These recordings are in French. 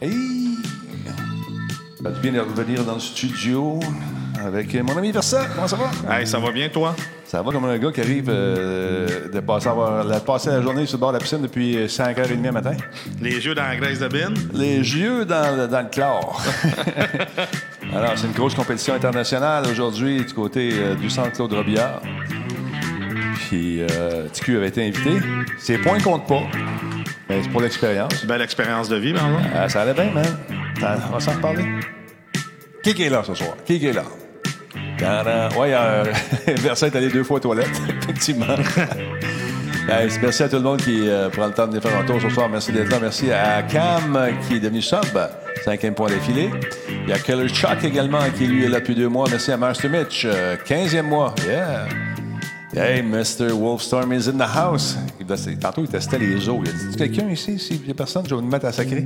Hey! Ça fait du bien de revenir dans le studio avec mon ami Versa. Comment ça va? Hey, ça va bien, toi? Ça va comme un gars qui arrive euh, de passer, avoir- passer la journée sur le bord de la piscine depuis 5h30 le matin. Les yeux dans la graisse de bin? Les yeux dans le, dans le chlore. Alors, c'est une grosse compétition internationale aujourd'hui du côté euh, du centre Claude Robillard. Puis, euh, TQ avait été invité. Ses points comptent pas. Mais c'est pour l'expérience. Belle expérience de vie. Ah, ça allait bien, man. Ça- on va s'en reparler. Qui qui est là ce soir? Qui qui est là? Tadam. Ouais, euh, Versa est allé deux fois aux toilettes, effectivement. Hey, merci à tout le monde qui euh, prend le temps de venir faire un tour ce soir. Merci d'être là. Merci à Cam euh, qui est devenu sub. Cinquième point d'affilée. Il y a Killer Chuck également qui lui est là depuis deux mois. Merci à Master Mitch. euh, Quinzième mois. Yeah. Hey, Mr. Wolfstorm is in the house. Il Tantôt, il testait les os. Il a dit quelqu'un ici? S'il n'y a personne, je vais me mettre à sacrer.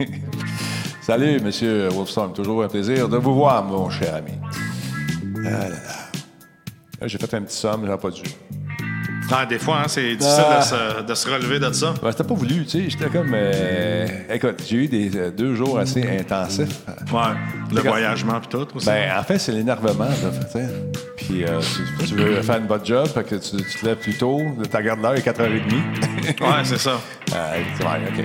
Salut, Monsieur Wolfstorm. Toujours un plaisir de vous voir, mon cher ami. Ah là là. Là, J'ai fait un petit somme, j'aurais pas dû. Ah, des fois, hein, c'est difficile Ah. de, se, de se relever de ça. Ouais, c'était pas voulu, tu sais. J'étais comme. euh, Écoute, j'ai eu des euh, deux jours assez intensifs. Ouais. Le voyagement puis tout aussi. Ben, en fait, c'est l'énervement, tu sais. Puis, euh, tu, tu veux faire une bonne job, fait que tu, tu te lèves plus tôt, ta garde l'heure est 4h30. ouais, c'est ça. Euh, ouais, OK.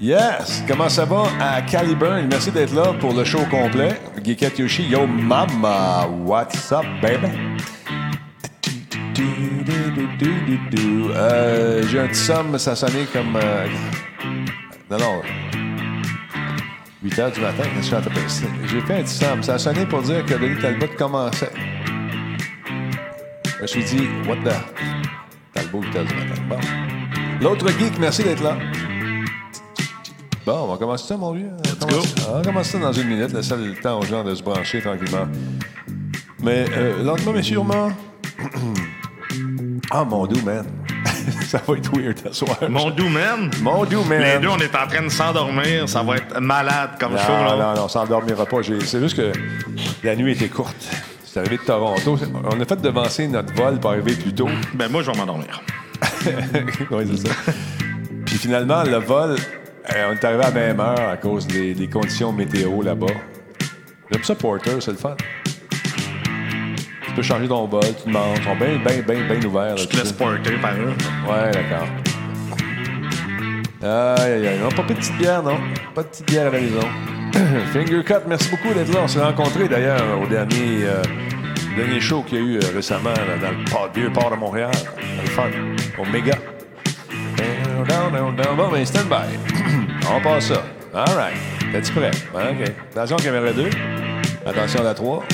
Yes! Comment ça va à Caliburn? Merci d'être là pour le show complet. Geekette Yoshi, yo mama, what's up, baby? Euh, J'ai un petit somme, ça sonnait comme. euh, Non, non. 8 h du matin, qu'est-ce que je? J'ai fait un petit somme. Ça a sonné pour dire que Denis Talbot commençait. Je me suis dit, what the? Talbot, 8 h du matin. Bon. L'autre geek, merci d'être là. Bon, on va commencer ça, mon vieux. On commence- On va commencer ça dans une minute. Laissez le temps aux gens de se brancher tranquillement. Mais euh, lentement, mais sûrement. ah, mon doux, man. ça va être weird ce soir. Mon doux man. Mon doux, man. Les deux, on est en train de s'endormir. Ça va être malade comme show, Non, là. non, non, on s'endormira pas. C'est juste que la nuit était courte. C'est arrivé de Toronto. On a fait devancer notre vol pour arriver plus tôt. Ben, moi, je vais m'endormir. oui, c'est ça. Puis finalement, le vol, euh, on est arrivé à la même heure à cause des, des conditions météo là-bas. J'aime ça, Porter, c'est le fun. Tu peux changer ton vol, tu demandes. Ils sont bien, bien, bien, bien ouverts. Je te laisse porter par eux. Ouais, d'accord. Aïe, aïe, aïe. Non, pas de petite bière, non? Pas de petite bière à la maison. Finger Cut, merci beaucoup d'être là. On s'est rencontrés d'ailleurs au dernier, euh, dernier show qu'il y a eu euh, récemment là, dans le port- vieux port de Montréal. Dans le fun. Au méga. Down, down, down, down. Bon, ben, stand by. On passe ça. All right. T'es-tu prêt? OK. Attention, caméra 2. Attention à la 3.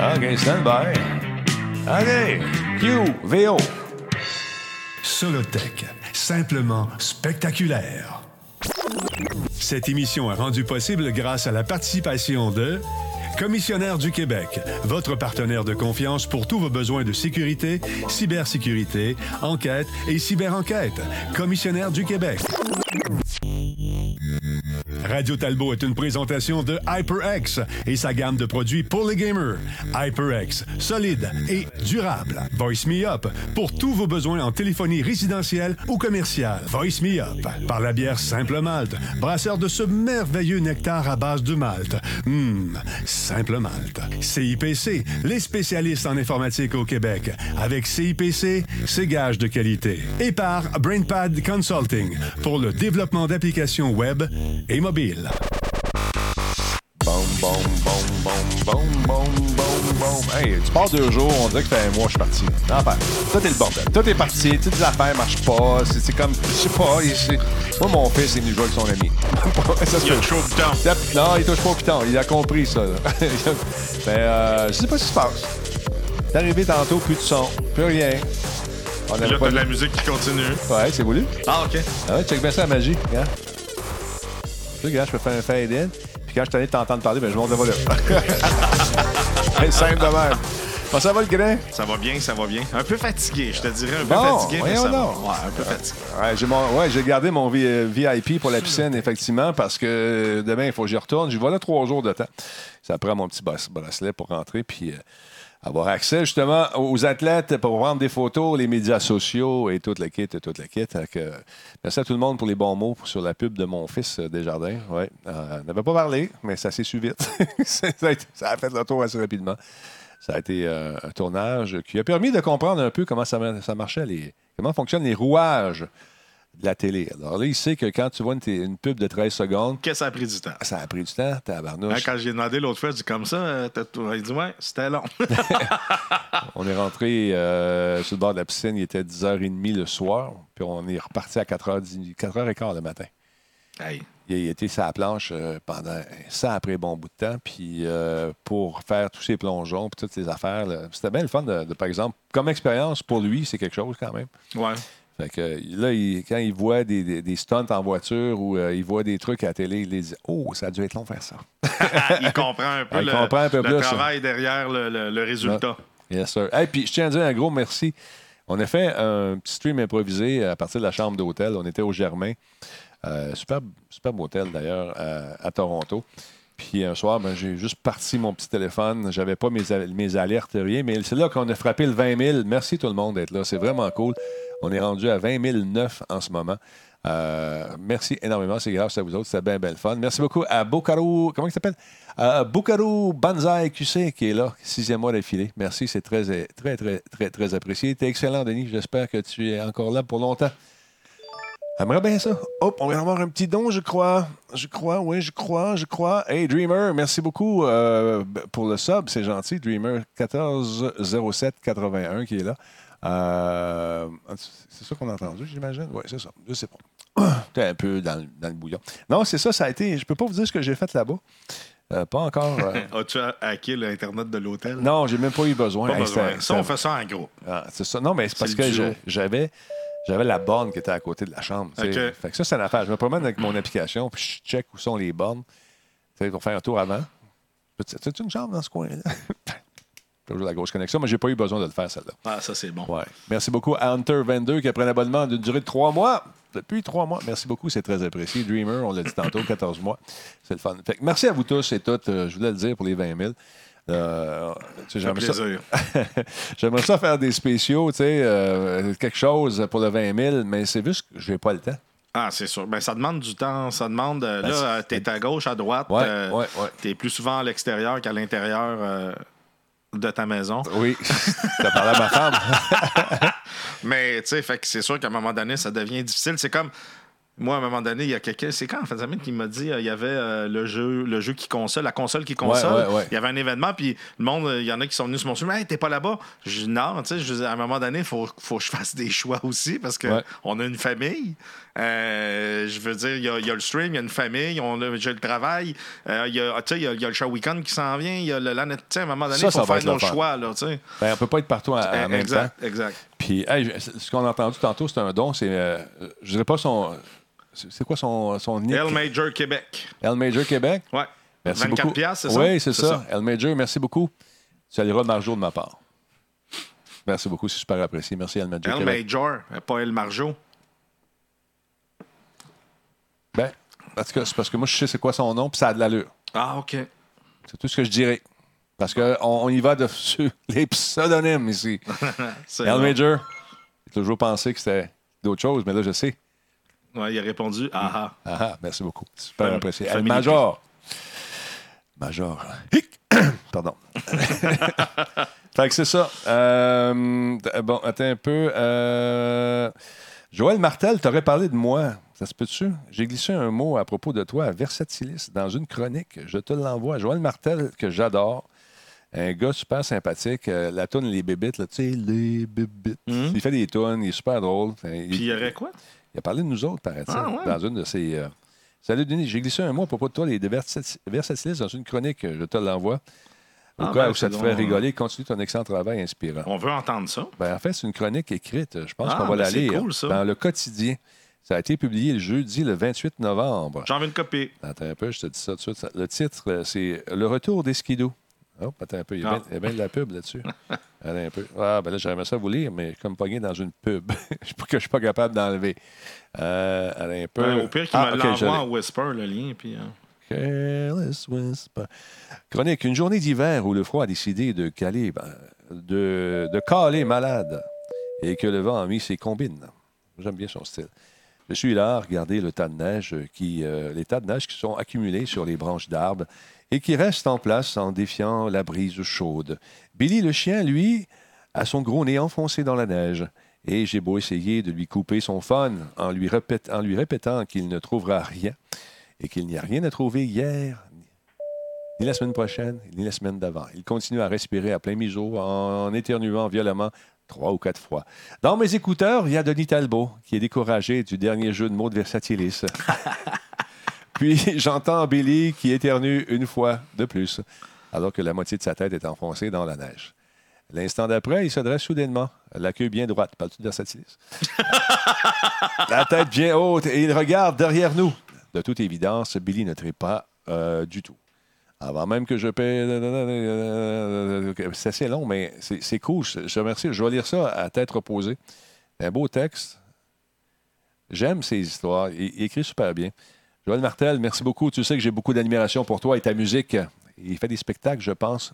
OK, stand by. OK. Q, VO. Solotech, simplement spectaculaire. Cette émission est rendue possible grâce à la participation de Commissionnaire du Québec, votre partenaire de confiance pour tous vos besoins de sécurité, cybersécurité, enquête et cyberenquête. Commissionnaire du Québec. Radio Talbot est une présentation de HyperX et sa gamme de produits pour les gamers. HyperX, solide et durable. Voice Me Up pour tous vos besoins en téléphonie résidentielle ou commerciale. Voice Me Up par la bière Simple Malte, brasseur de ce merveilleux nectar à base de malt. Hum, Simple Malte. CIPC, les spécialistes en informatique au Québec. Avec CIPC, c'est gage de qualité. Et par BrainPad Consulting pour le développement d'applications web et mobiles. Hey, tu pars deux jours, on dirait que fait un mois, je suis parti. Enfin, tout est le bordel. Tout est parti, toutes les affaires marchent pas. C'est comme, je sais pas. il- Moi, mon fils est venu jouer avec son ami. Ça Il a le temps. Tape- Non, il touche pas au piton. Il a compris ça. Mais euh, je sais pas ce qui se passe. T'es arrivé tantôt, plus de son, plus rien. On Là, t'as de la musique qui continue. Ouais, c'est voulu. Ah, OK. Ah ouais, check bien ça la magie. Regarde. Tu sais, regarde, je peux faire un fade-in. Puis quand je t'allais t'entendre parler, ben, je monte le volume. C'est simple de même. Bon, ça va le grain? Ça va bien, ça va bien. Un peu fatigué, je te dirais. Un peu fatigué, mais ça va. Ouais, un peu fatigué. Ouais, j'ai mon- ouais, j'ai gardé mon V- euh, VIP pour la piscine, effectivement, parce que demain, il faut que j'y retourne. J'y vais là trois jours de temps. Ça prend mon petit bracelet pour rentrer. Puis euh, avoir accès justement aux athlètes pour prendre des photos, les médias sociaux et tout le kit, tout le kit. Merci à tout le monde pour les bons mots sur la pub de mon fils euh, Desjardins. Ouais, euh, on n'avait pas parlé, mais ça s'est su vite. ça, a fait le tour assez rapidement. Ça a été euh, un tournage qui a permis de comprendre un peu comment ça, ça marchait, les, comment fonctionnent les rouages de la télé. Alors là, il sait que quand tu vois une, pub de 13 secondes, que ça a pris du temps? ça a pris du temps, Hein, tabarnouche. quand j'ai demandé l'autre fois, je dis comme ça, euh, il dit ouais, c'était long. On est rentré euh, sur le bord de la piscine, il était 10h30 le soir, puis on est reparti à 4h, 4h15 le matin. Il a été sur la planche euh, pendant un sacré bon bout de temps, puis euh, pour faire tous ses plongeons, puis toutes ces affaires. C'était bien le fun, de, de- par exemple, comme expérience pour lui, c'est quelque chose quand même. ouais. Fait que là, il- quand il voit des, des- des stunts en voiture ou euh, il voit des trucs à la télé, il dit Oh, ça a dû être long faire ça. il comprend un peu il le, comprend un peu le plus, travail derrière le, le- le résultat. Yes, sir. Et puis, je tiens à dire un gros merci. On a fait un petit stream improvisé à partir de la chambre d'hôtel. On était au Germain. Euh, superbe, superbe hôtel, d'ailleurs, à, à Toronto. Puis un soir, ben, j'ai juste parti mon petit téléphone. J'avais pas mes, mes alertes, rien. Mais c'est là qu'on a frappé le 20 000. Merci tout le monde d'être là. C'est vraiment cool. On est rendu à 20 009 en ce moment. Euh, merci énormément. C'est grâce à vous autres. C'était bien, bien fun. Merci beaucoup à Bokaro. Comment il s'appelle? Euh, Bokaro Banzai QC qui est là, sixième mois d'affilée. Merci. C'est très, très, très, très, apprécié. T'es excellent, Denis. J'espère que tu es encore là pour longtemps. J'aimerais bien ça. Hop, on vient avoir un petit don, je crois. Je crois, oui, je crois, je crois. Hey, Dreamer, merci beaucoup euh, pour le sub. C'est gentil. Dreamer 140781 qui est là. Euh, c'est ça qu'on a entendu, j'imagine? Oui, c'est ça. Je sais pas. T'es un peu dans, le- dans le bouillon. Non, c'est ça, ça a été. Je peux pas vous dire ce que j'ai fait là-bas. Euh, pas encore. euh, As-tu hacké l'Internet de l'hôtel? non, j'ai même pas eu besoin. Pas Hey, besoin. c'était- Ça, on fait ça en gros. ah, c'est ça. Non, mais c'est parce que j'avais, j'avais la borne qui était à côté de la chambre. tu sais. OK. Fait que ça, c'est une affaire. Je me promène avec mon application, puis je check où sont les bornes tu sais, pour faire un tour avant. C'est une chambre dans ce coin-là? Toujours la grosse connexion, mais j'ai pas eu besoin de le faire, celle-là. Ah, ça, c'est bon. Ouais. Merci beaucoup à Hunter22 qui a pris un abonnement d'une durée de trois mois. Depuis trois mois. Merci beaucoup, c'est très apprécié. Dreamer, on l'a dit tantôt, 14 mois. C'est le fun. Fait que merci à vous tous et toutes. Euh, je voulais le dire pour les 20 000. Euh, j'aimerais ça- plaisir. J'aimerais ça faire des spéciaux, tu sais, euh, quelque chose pour le 20 000, mais c'est juste que je n'ai pas le temps. Ah, c'est sûr. Ben, ça demande du temps. Ça demande. euh, Ben, là, tu es à gauche, à droite. Ouais, ouais, ouais. Tu es plus souvent à l'extérieur qu'à l'intérieur de ta maison. Oui, tu as parlé à ma femme. Mais, tu sais, fait que c'est sûr qu'à un moment donné, ça devient difficile. C'est comme. Moi, à un moment donné, il y a quelqu'un, c'est quand en fait semaine qui m'a dit euh, il y avait euh, le jeu le jeu qui console, la console qui console. ouais, ouais. Il y avait un événement, puis le monde, euh, il y en a qui sont venus sur mon sujet. Hey, t'es pas là-bas. Je dis non, tu sais, à un moment donné, il faut, faut que je fasse des choix aussi parce qu'on Ouais. a une famille. Euh, je veux dire, il y, a, il y a le stream, il y a une famille, on a, j'ai le travail. Euh, il y a, y a, il y a le show week-end qui s'en vient. Il y a le LAN. Tu sais, à un moment donné, Ça, il ça faut faire nos choix, là, tu sais. Ben, on peut pas être partout en, en même temps. exact, exact. Puis, hey, ce qu'on a entendu tantôt, c'est un don. C'est, euh, je dirais pas son. C'est quoi son, son nick? L Major Québec. L Major Québec? Ouais. Merci 24 beaucoup. piastres, c'est ça? Oui, c'est ça. L Major, merci beaucoup. Tu salueras Marjo de ma part. Merci beaucoup, c'est super apprécié. Merci, L Major L Québec. Major, pas L Marjo. Ben, parce que, c'est parce que moi, je sais c'est quoi son nom, puis ça a de l'allure. Ah, OK. C'est tout ce que je dirais. Parce qu'on on y va de sur les pseudonymes ici. C'est L bon. Major, j'ai toujours pensé que c'était d'autres choses, mais là, je sais. Ouais, il a répondu Ah ah. Ah, ah, merci beaucoup. Super Fam- apprécié. El famille Major. Major. Hic! Pardon. fait que c'est ça. Euh, bon, attends un peu. Euh, Joël Martel, t'aurais parlé de moi. Ça se peut-tu? J'ai glissé un mot à propos de toi à Versatilis dans une chronique. Je te l'envoie. Joël Martel, que j'adore. Un gars super sympathique. Euh, la toune Les Bébites, là, tu sais, Les Bébites. Mhm. Il fait des tunes, il est super drôle. Il- Puis il y aurait quoi? il a parlé de nous autres, paraît-il, Ah, ouais? dans une de ses. euh, Salut Denis, j'ai glissé un mot à propos de toi, les Versat- Versatilis, dans une chronique, je te l'envoie. Au Ah, cas ben, où ça te ferait euh, rigoler, continue ton excellent travail inspirant. On veut entendre ça. Ben, en fait, c'est une chronique écrite. Je pense Ah, qu'on va ben, la lire cool, dans le quotidien. Ça a été publié le jeudi, le 28 novembre. J'en veux une copie. Attends un peu, je te dis ça tout de suite. Le titre, euh, c'est Le retour des skidos. Oh, attends un peu, il y a Ah. bien- il y a bien de la pub là-dessus. Attends un peu. Ah, ben là, j'aimerais ça vous lire, mais comme pogné dans une pub. Je que je suis pas capable d'enlever. Euh, attends un peu. Ben, au pire, qu'il Ah, me l'envoie en Whisper, le lien. Puis, euh, Careless Whisper. Chronique, une journée d'hiver où le froid a décidé de caler, ben, de, malade et que le vent a mis ses combines. J'aime bien son style. Je suis là à regarder le tas de neige qui, euh, les tas de neige qui sont accumulés sur les branches d'arbres et qui restent en place en défiant la brise chaude. Billy le chien, lui, a son gros nez enfoncé dans la neige. Et j'ai beau essayer de lui couper son fun en lui, en lui répétant qu'il ne trouvera rien et qu'il n'y a rien à trouver hier, ni la semaine prochaine, ni la semaine d'avant. Il continue à respirer à plein miseau en éternuant violemment trois ou quatre fois. Dans mes écouteurs, il y a Denis Talbot qui est découragé du dernier jeu de mots de Versatilis. Puis j'entends Billy qui éternue une fois de plus, alors que la moitié de sa tête est enfoncée dans la neige. L'instant d'après, il se dresse soudainement, la queue bien droite. Parles-tu de Versatilis? la tête bien haute et il regarde derrière nous. De toute évidence, Billy ne trie pas euh, du tout. Avant même que je paie. C'est assez long, mais c'est cool. Je te remercie. Je vais lire ça à tête reposée. Un beau texte. J'aime ces histoires. Il, il écrit super bien. Joël Martel, merci beaucoup. Tu sais que j'ai beaucoup d'admiration pour toi et ta musique. Il fait des spectacles, je pense.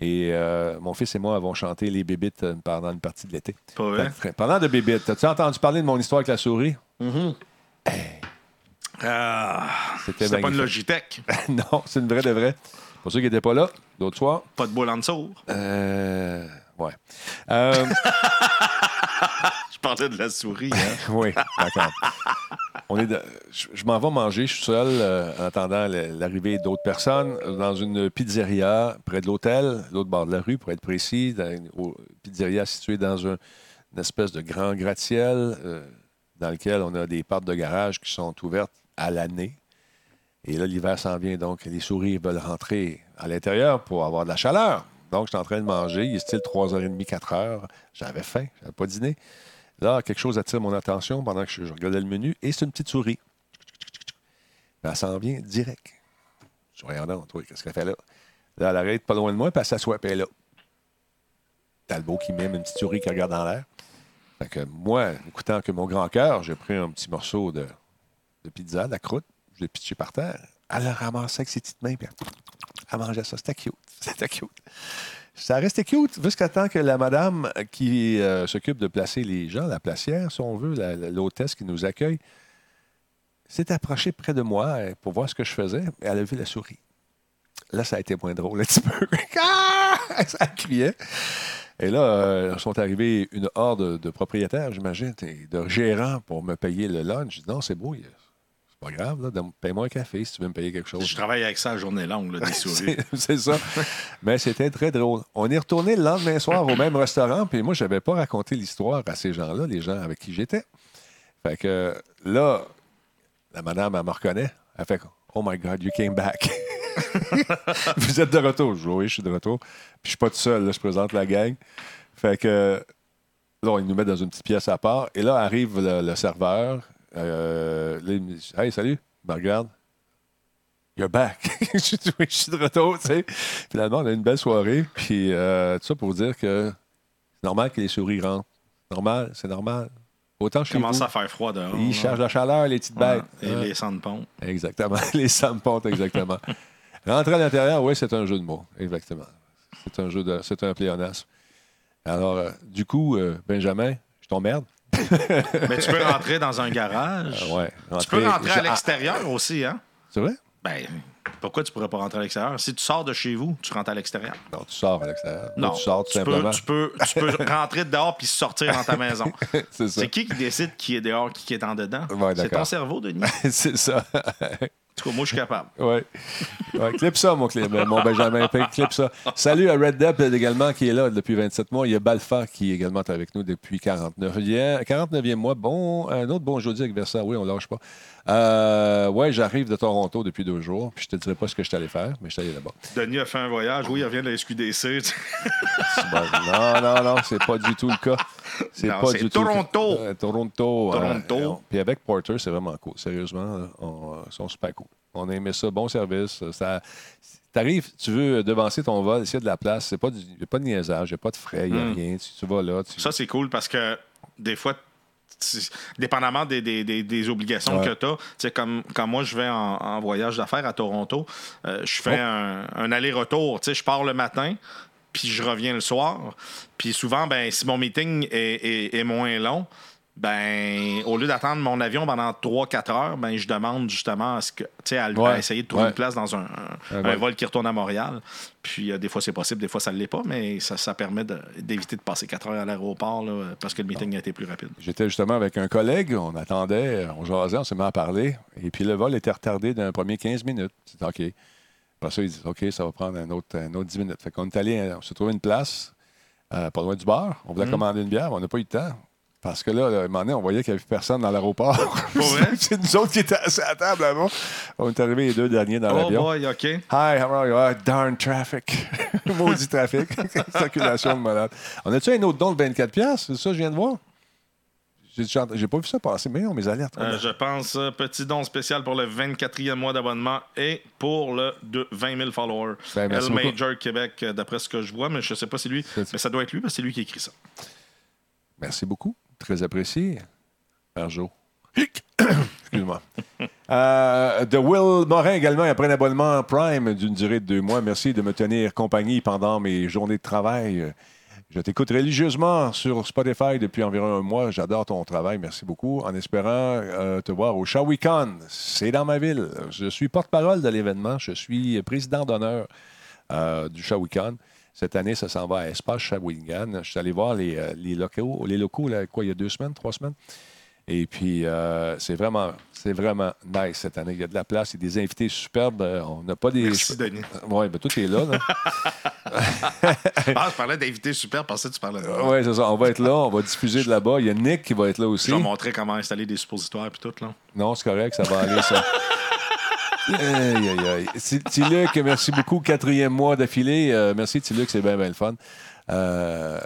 Et euh, mon fils et moi avons chanté Les Bébites euh, pendant une partie de l'été. Pendant de Bébites, as-tu entendu parler de mon histoire avec la souris? Ah, C'était c'est pas une. Logitech. non, c'est une vraie de vraie. Pour ceux qui n'étaient pas là, d'autres soirs. Pas de boule en dessous. Euh, ouais. Euh, Je parlais de la souris. hein. oui, d'accord. On est de- je je m'en vais manger, je suis seul euh, en attendant l'arrivée d'autres personnes dans une pizzeria près de l'hôtel, l'autre bord de la rue, pour être précis, dans une au- pizzeria située dans un- une espèce de grand gratte-ciel euh, dans lequel on a des portes de garage qui sont ouvertes à l'année. Et là, l'hiver s'en vient, donc les souris veulent rentrer à l'intérieur pour avoir de la chaleur. Donc, je suis en train de manger. Il est style 3h30, 4h. J'avais faim, j'avais pas dîné. Là, quelque chose attire mon attention pendant que je, regardais le menu et c'est une petite souris. Mais elle s'en vient direct. Je donc, toi, qu'est-ce qu'elle fait là? Là, elle arrête pas loin de moi, puis elle s'assoit, puis elle est là. Talbot qui mime une petite souris qui regarde en l'air. Fait que moi, écoutant que mon grand cœur, j'ai pris un petit morceau de, pizza, la croûte, je l'ai pitché par terre. Elle le ramassait avec ses petites mains, puis elle, mangeait ça. C'était cute. C'était cute. Ça restait cute jusqu'à temps que la madame qui euh, s'occupe de placer les gens, la placière, si on veut, la- la- l'hôtesse qui nous accueille, s'est approchée près de moi euh, pour voir ce que je faisais. et Elle a vu la souris. Là, ça a été moins drôle un petit peu. Ah! ça criait. Et là, euh, sont arrivés une horde de propriétaires, j'imagine, de gérants pour me payer le lunch. Je dis non, c'est beau, pas grave, paye-moi un café si tu veux me payer quelque chose. Je travaille avec ça à journée longue, là, des souris. C'est c'est ça. Mais c'était très drôle. On est retourné le lendemain soir au même restaurant, puis moi, je n'avais pas raconté l'histoire à ces gens-là, les gens avec qui j'étais. Fait que là, la madame, elle me reconnaît. Elle fait Oh my God, you came back. Vous êtes de retour. Je dis Oui, je suis de retour. Puis je suis pas tout seul, là, je présente la gang. Fait que là, ils nous mettent dans une petite pièce à part. Et là, arrive le, le serveur. Euh, là, il me dit Hey, salut. Me regarde. You're back. je, oui, je suis de retour, tu sais. Finalement, on a une belle soirée. Puis, euh, tout ça pour dire que c'est normal que les souris rentrent. Normal, c'est normal. Autant chez commence vous, à faire froid dehors. ils cherchent la chaleur, les petites Ouais, bêtes. Et Hein? les sans-ponts. Exactement. Les sampontes, exactement. Rentrer à l'intérieur, oui, c'est un jeu de mots. Exactement. C'est un jeu de. C'est un pléonasme. Alors, euh, du coup, euh, Benjamin, je t'emmerde. Mais tu peux rentrer dans un garage. Ah ouais. Tu peux rentrer à l'extérieur aussi, hein? C'est vrai? Ben, pourquoi tu pourrais pas rentrer à l'extérieur? Si tu sors de chez vous, tu rentres à l'extérieur. Non, tu sors à l'extérieur. Non, tu sors tout tu simplement. peux, tu, peux, tu peux rentrer dehors puis sortir dans ta maison. c'est ça. C'est qui qui décide qui est dehors, qui est en dedans? Ouais, c'est ton cerveau, Denis. c'est ça. En tout cas, moi, je suis capable. Oui. Ouais, clip ça, mon, clip, mon Benjamin. Clip ça. Salut à Red Depp également qui est là depuis 27 mois. Il y a Balfa qui est également avec nous depuis 49e, 49e mois. Bon, un autre bon jeudi avec Versa. Oui, on lâche pas. Euh, ouais, j'arrive de Toronto depuis deux jours. Puis je te dirai pas ce que je suis allé faire, mais je suis allé là-bas. Denis a fait un voyage. Oui, il revient de la SQDC. Bon. Non, non, non, c'est pas du tout le cas. C'est pas du tout. Toronto. Euh, Toronto. Toronto. euh, puis avec Porter, c'est vraiment cool. Sérieusement, on, euh, ils sont super cool. On a aimé ça. Bon service. Ça, T'arrives, tu veux devancer ton vol, essayer de la place. C'est pas du- Il n'y a pas de niaisage, il n'y a pas de frais, il n'y a Mm. rien. Tu, tu vas là. Tu... Ça, c'est cool parce que des fois, dépendamment des, des- des- des obligations Ouais. que tu as. Comme, quand moi, je vais en, en voyage d'affaires à Toronto, euh, je fais Oh. un, un aller-retour. Tu sais, Je pars le matin, puis je reviens le soir. Puis souvent, ben, si mon meeting est, est- est moins long, ben, au lieu d'attendre mon avion pendant 3-4 heures, ben, je demande justement à, ce que, à, Ouais. à essayer de trouver Ouais. une place dans un, un- Un un vol. qui retourne à Montréal. Puis euh, des fois, c'est possible, des fois, ça ne l'est pas, mais ça, ça permet d'éviter de passer 4 heures à l'aéroport parce que le meeting a été plus rapide. J'étais justement avec un collègue, on attendait, on jasait, on s'est mis à parler, et puis le vol était retardé d'un premier 15 minutes. C'est OK. Après ça, ils disent OK, ça va prendre un autre, un autre 10 minutes. Fait qu'on est allé, on s'est trouvé une place, euh, pas loin du bar. On voulait commander une bière, mais on n'a pas eu le temps. Parce que là, à un moment donné, on voyait qu'il n'y avait personne dans l'aéroport. C'est nous autres qui assis à la table là-bas. On est arrivés les deux derniers dans Oh l'avion. boy, OK. Hi, how are you? Ah, darn traffic. Maudit trafic. Circulation de malade. On a-tu un autre don de 24$? piastres? C'est ça que je viens de voir? J'ai pas vu ça passer, mais on mes alertes. Euh, je pense, euh, petit don spécial pour le 24e mois d'abonnement et pour le de 20 000 followers. Ben, beaucoup. Major Québec, euh, d'après ce que je vois, mais je sais pas si lui. Mais ça doit être lui parce que c'est lui qui écrit ça. Merci beaucoup. Très apprécié. Joe. Excuse-moi. Euh, de Will Morin également, après un abonnement Prime d'une durée de deux mois. Merci de me tenir compagnie pendant mes journées de travail. Je t'écoute religieusement sur Spotify depuis environ un mois. J'adore ton travail. Merci beaucoup. En espérant euh, te voir au Shawicon. C'est dans ma ville. Je suis porte-parole de l'événement. Je suis président d'honneur euh, du Shawicon. Cette année, ça s'en va à Espace Shawinigan. Je suis allé voir les, euh, locaux, les locaux il y a deux semaines, trois semaines. Et puis, euh, c'est vraiment, c'est vraiment nice cette année. Il y a de la place, il y a des invités superbes. Euh, On n'a pas des. Merci, Denis. Oui, ben tout est là. là. Ah, je parlais d'invités super parce que tu parlais de oui, c'est ça. On va être là, on va diffuser de là-bas. Il y a Nick qui va être là aussi. Je vais montrer comment installer des suppositoires et tout. Là. Non, c'est correct, ça va aller, ça. Aïe, aïe, aïe. Ti- Tiluc, merci beaucoup. Quatrième mois d'affilée. Euh, merci, Tiluc, c'est bien, bien le fun. Euh,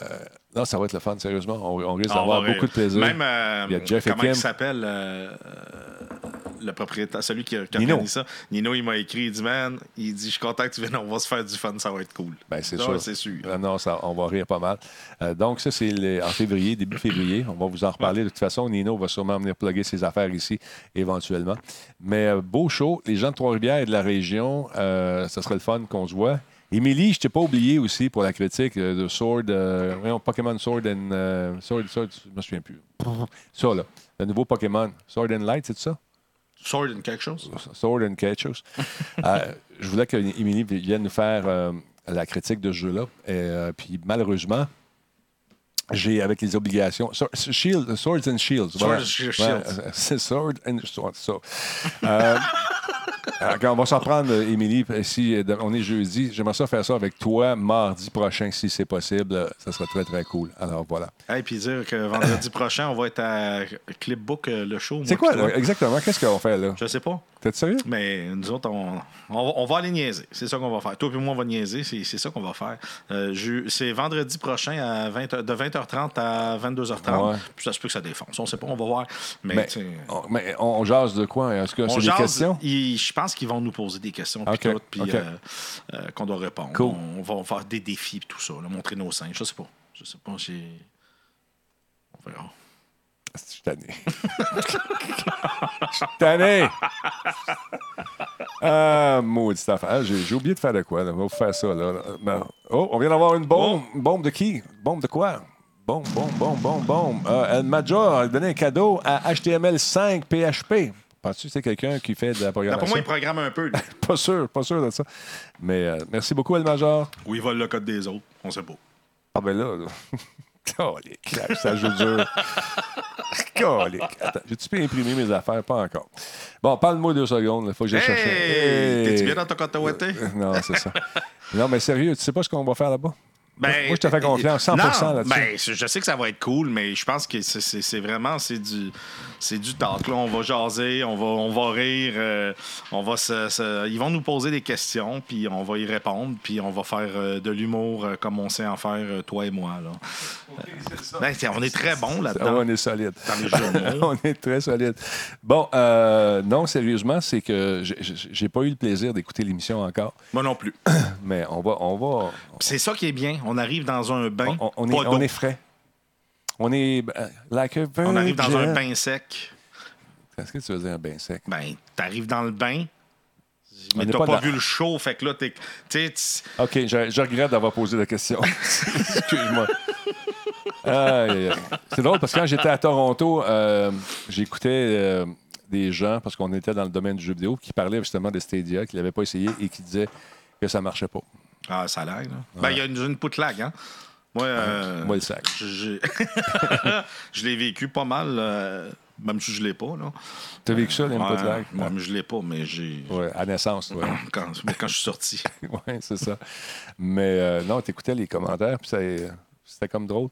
non, ça va être le fun, sérieusement. On, on risque Ah, d'avoir beaucoup de plaisir. Même, euh, Il y a Jeff et comment Kim. il s'appelle euh, euh, le propriétaire, celui qui a, qui a Nino. organisé ça? Nino, il m'a écrit, il dit, man, il dit, je suis content que tu viennes, on va se faire du fun, ça va être cool. Ben, c'est sûr. C'est sûr. Ah non, ça, on va rire pas mal. Euh, donc, ça, c'est en février, début février. On va vous en reparler. De toute façon, Nino va sûrement venir plugger ses affaires ici, éventuellement. Mais euh, beau show. Les gens de Trois-Rivières et de la région, euh, ça serait le fun qu'on se voit. Émilie, je t'ai pas oublié aussi pour la critique euh, de Sword, euh, voyons, Pokémon Sword and. euh, Sword, Sword, je me souviens plus. Ça, là. Le nouveau Pokémon. Sword and Light, c'est ça? Sword and quelque chose. Sword and quelque chose. Euh, je voulais que Émilie vienne nous faire euh, la critique de ce jeu-là. Et, puis malheureusement, j'ai avec les obligations. So- Shield, Swords and Shields. voilà. and Shields. Ouais, c'est Sword and Sword. ça. Euh, on va s'en prendre, euh, Émilie, si euh, on est jeudi, j'aimerais ça faire ça avec toi mardi prochain, si c'est possible. Ça serait très, très cool. Alors voilà. Et puis dire que vendredi prochain, on va être à Clipbook, le show. C'est quoi, là, exactement? Qu'est-ce qu'on fait là? Je sais pas. T'es sérieux? Mais nous autres, on, on, va- on va aller niaiser. C'est ça qu'on va faire. Toi et moi, on va niaiser. C'est ça qu'on va faire. Euh, c'est vendredi prochain à 20, de 20h30 à 22h30. Ouais. Puis ça se peut que ça défonce. On sait pas. On va voir. Mais, on, mais on, on jase de quoi? Est-ce que c'est des questions? je pense qu'ils vont nous poser des questions. Puis Ok, tout, puis euh, euh, qu'on doit répondre. Cool. On, va faire des défis et tout ça. là, montrer nos seins. Je sais pas. Je sais pas. j'ai- On verra. Je suis tanné. Je suis tanné. Ah, maudite affaire. Ah, J'ai oublié de faire de quoi. Là. On va vous faire ça. Là. Ben, Oh, on vient d'avoir une bombe. Une bombe de qui? Une bombe de quoi? Bombe, bombe, bombe, bombe, bombe. Euh, El Major a donné un cadeau à HTML5 PHP. Penses-tu que c'est quelqu'un qui fait de la programmation? pour moi, il programme un peu. Pas sûr, pas sûr de ça. Mais euh, merci beaucoup, El Major. Ou il vole le code des autres. On sait pas. Ah ben là, là. Calique, ça joue dur. Calique. Attends, j'ai-tu pu imprimer mes affaires? Pas encore. Bon, parle-moi deux secondes. Il faut que j'aille chercher. Hey! T'es-tu Hey! bien dans ton côte Non, c'est ça. Non, mais sérieux, tu sais pas ce qu'on va faire là-bas? Ben, Moi, je te fais confiance, 100 non, là-dessus. Ben, je sais que ça va être cool, mais je pense que c'est- c'est c'est vraiment c'est du c'est du talk. Là. On va jaser, on va, on va rire, euh, on va se, se- ils vont nous poser des questions, puis on va y répondre, puis on va faire euh, de l'humour euh, comme on sait en faire, euh, toi et moi. Là. Ben, on est très bons Ah, là-dedans. on est solide. On est très solide. Bon, euh, non, sérieusement, c'est que j'ai- pas eu le plaisir d'écouter l'émission encore, Moi non plus. mais on va, on va, C'est ça qui est bien. On arrive dans un bain. on, on pas est, d'eau. on est frais. On est like a On arrive dans un bain sec. Qu'est-ce que tu veux dire, un bain sec? Ben, t'arrives dans le bain, mais t'as pas pas, dans- vu le show, fait que là, t'es. OK, je, je regrette d'avoir posé la question. Excuse-moi. C'est drôle parce que quand j'étais à Toronto, euh, j'écoutais euh, des gens, parce qu'on était dans le domaine du jeu vidéo, qui parlaient justement de Stadia, qui ne l'avaient pas essayé et qui disaient que ça ne marchait pas. Ah, ça lag, là. Ben, il y a une, une poutre lag, hein. Moi, euh, Moi, le sac. je l'ai vécu pas mal, euh, même si je l'ai pas. Tu as vécu ça, l'input Ouais, lag? ouais, mais je l'ai pas, mais j'ai. Ouais, à naissance, ouais. Quand, mais quand je suis sorti. oui, c'est ça. Mais euh, non, tu écoutais les commentaires, puis euh, c'était comme drôle.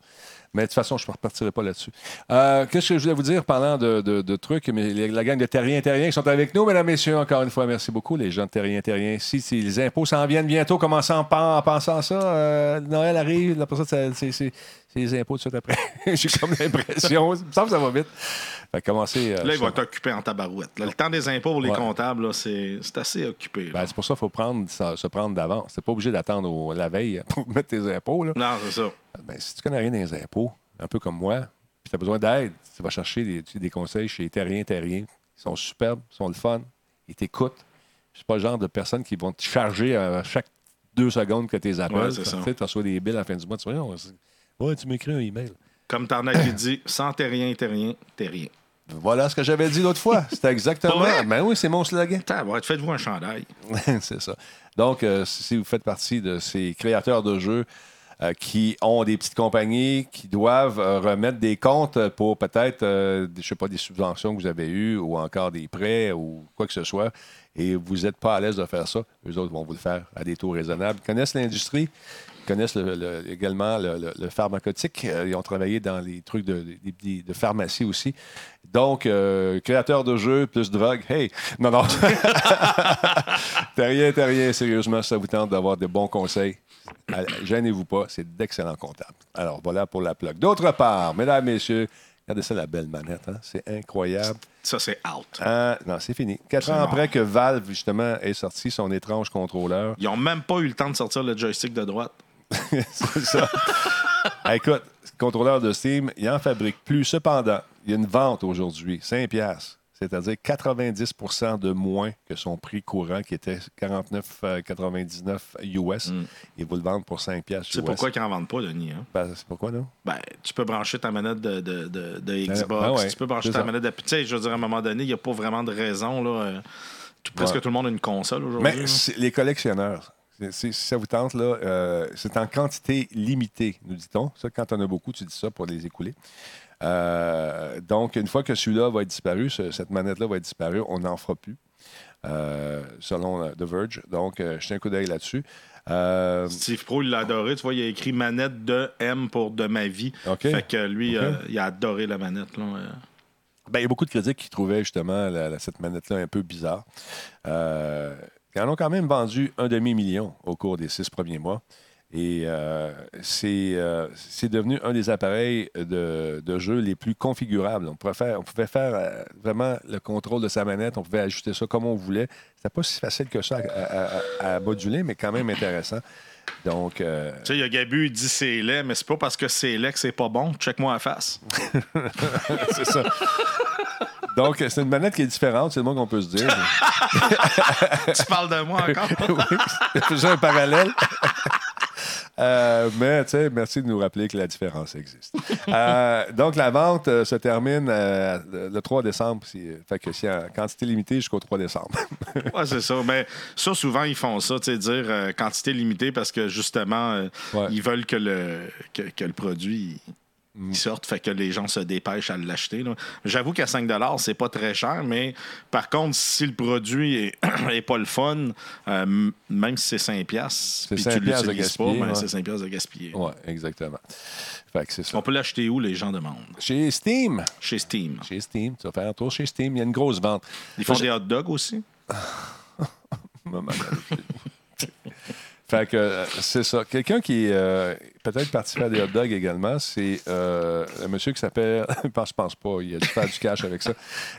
Mais de toute façon, je ne repartirai pas là-dessus. Euh, Qu'est-ce que je voulais vous dire parlant de, trucs? Mais la gang de Terrien Terrien qui sont avec nous, mesdames, messieurs, encore une fois, merci beaucoup, les gens de Terrien Terrien. Si, les impôts s'en viennent bientôt, commençant en, en pensant à ça, euh, Noël arrive, après ça- c'est c'est- les impôts tout de suite après. J'ai comme l'impression. Il me semble que ça va vite. Fait commencez. euh, Là, il va t'occuper en tabarouette. Là, le temps des impôts pour les Ouais. comptables, c'est assez occupé. Ben, c'est pour ça qu'il faut prendre, se prendre d'avance. C'est pas obligé d'attendre la veille pour mettre tes impôts. Là. non, c'est ça. Ben, si tu connais rien des impôts, un peu comme moi, puis tu as besoin d'aide, tu vas chercher des, conseils chez Terrien Terrien. Ils sont superbes, ils sont le fun, ils t'écoutent. C'est pas le genre de personnes qui vont te charger à chaque deux secondes que tes appels. Ouais, tu ça. sais, tu reçois des billes à la fin du mois, tu dis, Ouais, ouais, tu m'écris un email. Comme t'en as qui dit, sans t'es rien, t'es rien, t'es rien. Voilà ce que j'avais dit l'autre fois. C'était exactement. Ben oui, c'est mon slogan. Tabarouette, faites-vous un chandail. c'est ça. Donc, euh, si vous faites partie de ces créateurs de jeux euh, qui ont des petites compagnies qui doivent euh, remettre des comptes pour peut-être, des- je sais pas, des subventions que vous avez eues ou encore des prêts ou quoi que ce soit, et vous n'êtes pas à l'aise de faire ça, eux autres vont vous le faire à des taux raisonnables. Ils connaissent l'industrie, connaissent le- le- également le, pharmaceutique. Euh, ils ont travaillé dans les trucs de, de- de- de pharmacie aussi. Donc, euh, créateur de jeux plus drogue, hey! Non, non. t'as rien, t'as rien. Sérieusement, ça vous tente d'avoir de bons conseils, allez, gênez-vous pas. C'est d'excellents comptables. Alors, voilà pour la plug. D'autre part, mesdames, messieurs, regardez ça, la belle manette. hein? C'est incroyable. Ça, c'est out. Ah, non, c'est fini. Quatre ans après que Valve, justement, ait sorti son étrange contrôleur. Ils ont même pas eu le temps de sortir le joystick de droite. c'est ça. Ah, écoute, contrôleur de Steam, il n'en fabrique plus. Cependant, il y a une vente aujourd'hui, 5 piastres. C'est-à-dire 90% de moins que son prix courant qui était 49,99 US. Et vous le vendez pour 5 piastres C'est pourquoi qu'ils en vendent pas, Denis. Hein? Ben, c'est pourquoi, non? Ben, tu peux brancher ta manette de, de, de, de Xbox, ben ouais, tu peux brancher ta ça. manette de. Tu sais, je veux dire, à un moment donné, il n'y a pas vraiment de raison. Là, euh, tout- presque Ouais. tout le monde a une console aujourd'hui. Mais les collectionneurs, si ça vous tente, là, euh, c'est en quantité limitée, nous dit-on. Ça, quand on a beaucoup, tu dis ça pour les écouler. Euh, donc, une fois que celui-là va être disparu, ce- cette manette-là va être disparue, on n'en fera plus, euh, selon The Verge. Donc, jetez un coup d'œil là-dessus. Euh, Steve Pro, il l'a adoré. Tu vois, il a écrit manette de M pour de ma vie. OK. Fait que lui, euh, il a adoré la manette. Là. Ben, il y a beaucoup de critiques qui trouvaient justement la- la- cette manette-là un peu bizarre. Euh, ils en ont quand même vendu un demi-million au cours des six premiers mois. Et euh, c'est euh, devenu un des appareils de, de jeu les plus configurables. On, pouvait faire, on pouvait faire euh, vraiment le contrôle de sa manette, on pouvait ajuster ça comme on voulait. C'était pas si facile que ça à, à- à- à moduler, mais quand même intéressant. Donc, euh, Tu sais, il y a Gabu, il dit c'est laid, mais c'est pas parce que c'est laid que c'est pas bon. Check-moi la face. c'est ça. Donc, c'est une manette qui est différente, c'est le moins qu'on peut se dire. tu parles de moi encore? oui, faisais un parallèle. Euh, mais, tu sais, merci de nous rappeler que la différence existe. Euh, donc, la vente euh, se termine le le 3 décembre. Si, fait que c'est en quantité limitée jusqu'au 3 décembre. Ouais, c'est ça. Mais ça, souvent, ils font ça, tu sais, dire quantité limitée parce que justement, Ouais. ils veulent que le, que, que le produit il sorte, fait que les gens se dépêchent à l'acheter. J'avoue qu'à 5 c'est pas très cher, mais par contre, si le produit est, est pas le fun, euh, même si c'est 5 piastres, puis 5 tu l'utilises pas, ben, ouais. c'est 5 piastres de gaspiller. oui, exactement. Fait que c'est ça. On peut l'acheter où, les gens demandent? Chez Steam. Chez Steam. Chez Steam. Tu vas faire un tour chez Steam. Il y a une grosse vente. Ils font des hot dogs aussi? Fait que euh, c'est ça. Quelqu'un qui euh, peut-être participé à des hot dogs également, c'est euh, un monsieur qui s'appelle. je pense, pas, il a dû faire du cash avec ça.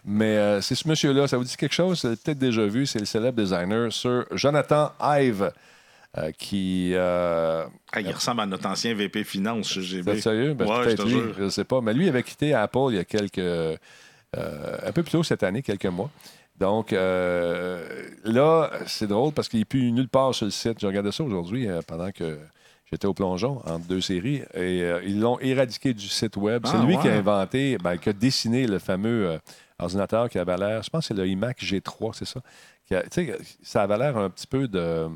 Mais c'est ce monsieur-là, ça vous dit quelque chose? Vous l'avez peut-être déjà vu, c'est le célèbre designer Sir Jonathan Ive. qui. Ah, il ressemble à notre ancien VP Finance chez GB. c'est sérieux? Ben, ouais, je peut-être te lui, jure. je ne sais pas. Mais lui avait quitté Apple il y a quelques. un peu plus tôt cette année, quelques mois. Donc euh, là, c'est drôle parce qu'il n'est plus nulle part sur le site. J'ai regardé ça aujourd'hui euh, pendant que j'étais au plongeon entre deux séries et euh, ils l'ont éradiqué du site web. c'est Ah, lui qui a inventé, ben, qui a dessiné le fameux ordinateur qui avait l'air, je pense que c'est le iMac G3, c'est ça. Qui a- Tu sais, ça avait l'air un petit peu de.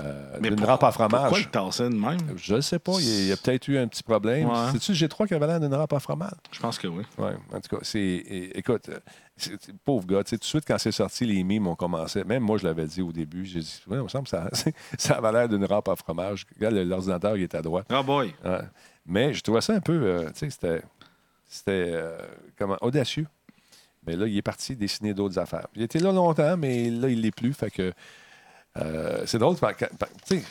Euh, Mais d'une pour- rampe à fromage. Pourquoi le tasser de même? Je ne sais pas, il y a, peut-être eu un petit problème. Ouais. C'est-tu le G3 qui avait l'air d'une rampe à fromage? Je pense que oui. Oui, en tout cas, c'est. é- Écoute, euh, c'est- pauvre gars, tout de suite, quand c'est sorti, les mimes ont commencé. Même moi, je l'avais dit au début. J'ai dit, ouais, il me semble que ça, ça avait l'air d'une rampe à fromage. Regarde, l'ordinateur, il est à droite. Ah boy. Ouais. Mais je trouvais ça un peu. euh, tu sais, c'était. C'était. euh, comment, audacieux. Mais là, il est parti dessiner d'autres affaires. Il était là longtemps, mais là, il ne l'est plus. Fait que. Euh, c'est drôle. Tu sais,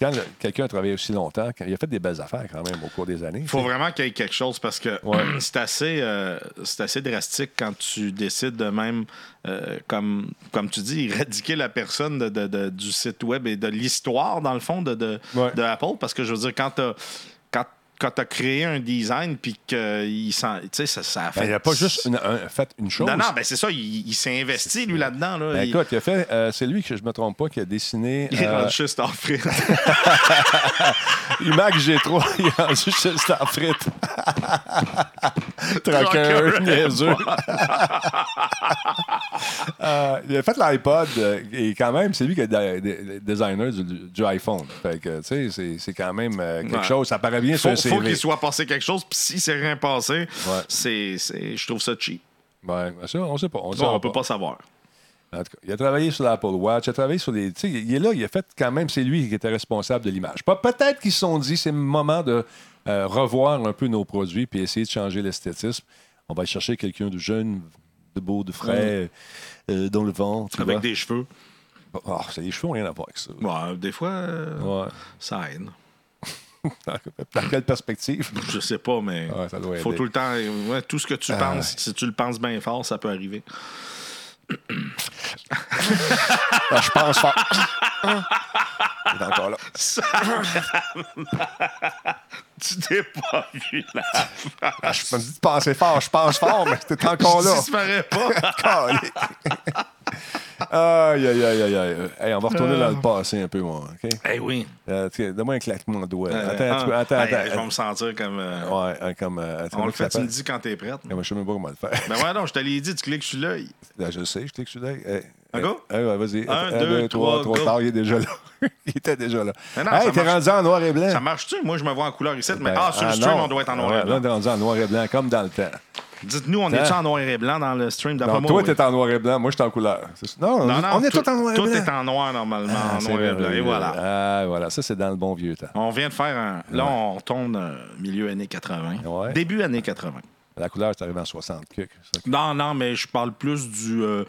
quand quelqu'un a travaillé aussi longtemps, il a fait des belles affaires quand même au cours des années. Il faut vraiment qu'il y ait quelque chose parce que Ouais. c'est assez, euh, c'est assez drastique quand tu décides de même, euh, comme, comme tu dis, éradiquer la personne de, de- de- du site web et de l'histoire, dans le fond, de, de, Ouais. de Apple. Parce que je veux dire, quand tu quand, quand as créé un design, puis qu'il s'en. Tu sais, ça, ça a fait. Ben, il n'a pas juste une- un- fait une chose. Non, non, ben c'est ça, il, il s'est investi, lui, là-dedans. Là. Ben, il, écoute, il a fait, euh, c'est lui que je me trompe pas qui a dessiné il est euh, rendu juste en frite. iMac G3, il est rendu chez le Star Frites. Traqueur, niaiseux. Euh, il a fait l'iPod euh, et quand même, c'est lui qui est designer du, du iPhone. Fait que, tu sais, c'est- c'est quand même euh, quelque Ouais. chose. Ça paraît bien sur un faut qu'il soit passé quelque chose, puis si c'est rien passé, Ouais. c'est, je trouve ça cheap. Ben ça, on sait pas. On, Bon, on peut pas savoir. En tout cas, il a travaillé sur l'Apple Watch, il a travaillé sur sais, il est là, il a fait quand même, c'est lui qui était responsable de l'image. Peut-être qu'ils se sont dit, c'est le moment de euh, revoir un peu nos produits puis essayer de changer l'esthétisme. On va chercher quelqu'un de jeune, de beau, de frais, euh, dans le vent. Avec vois. des cheveux. Oh, c'est les cheveux ont rien à voir avec ça. Ouais, des fois, euh, Ouais. ça aide. Dans quelle perspective? Je sais pas, mais Ouais, ça doit faut aider. tout le temps. ouais, tout ce que tu Ah, penses, si tu le penses bien fort, ça peut arriver. Ah, je pense fort. Il est encore là. Tu t'es pas vu là. Ah, je me dis de penser fort, je pense fort, mais t'es encore là. Se ferait pas. Aïe, aïe, aïe, aïe, aïe. Hey, on va retourner dans le passé un peu, moi. OK? Eh oui. Euh, tiens, Donne-moi un claquement de doigts. Euh, attends, ah, attends, hey, attends. Je vais me sentir comme. euh, Ouais, hein, comme. euh, attends, on le comment fait, ça tu me s'appelle? dis quand t'es prête. Eh, moi, je sais même pas comment le faire. Ben ouais, non, je te l'ai dit, tu cliques sur l'œil. Là, je le sais, je clique sur l'œil. Hey, Un go? ouais, vas-y. Un, deux, trois, go. tard, il est déjà là. il était déjà là. Mais non, hey, ça t'es marche. rendu en noir et blanc. Ça marche-tu? Moi, je me vois en couleur ici, mais Ben, ah, sur le ah, stream, non. on doit être en noir Ouais, et Là, blanc. on est rendu en noir et blanc, comme dans le temps. Dites-nous, on Hein? est-tu en noir et blanc dans le stream? D'après moi, toi, t'es en noir et blanc, moi, je suis en couleur. Non, Non, on est tout- tous en noir et Tout blanc. est en noir, normalement, Ah, en c'est noir et blanc. Et voilà. Ah, voilà. Ça, c'est dans le bon vieux temps. On vient de faire un. Là, on retourne euh, milieu années 80. Ouais. Début années 80. La couleur, c'est arrivé en 60. cuc. Ça, Non, non, mais je parle plus du. euh,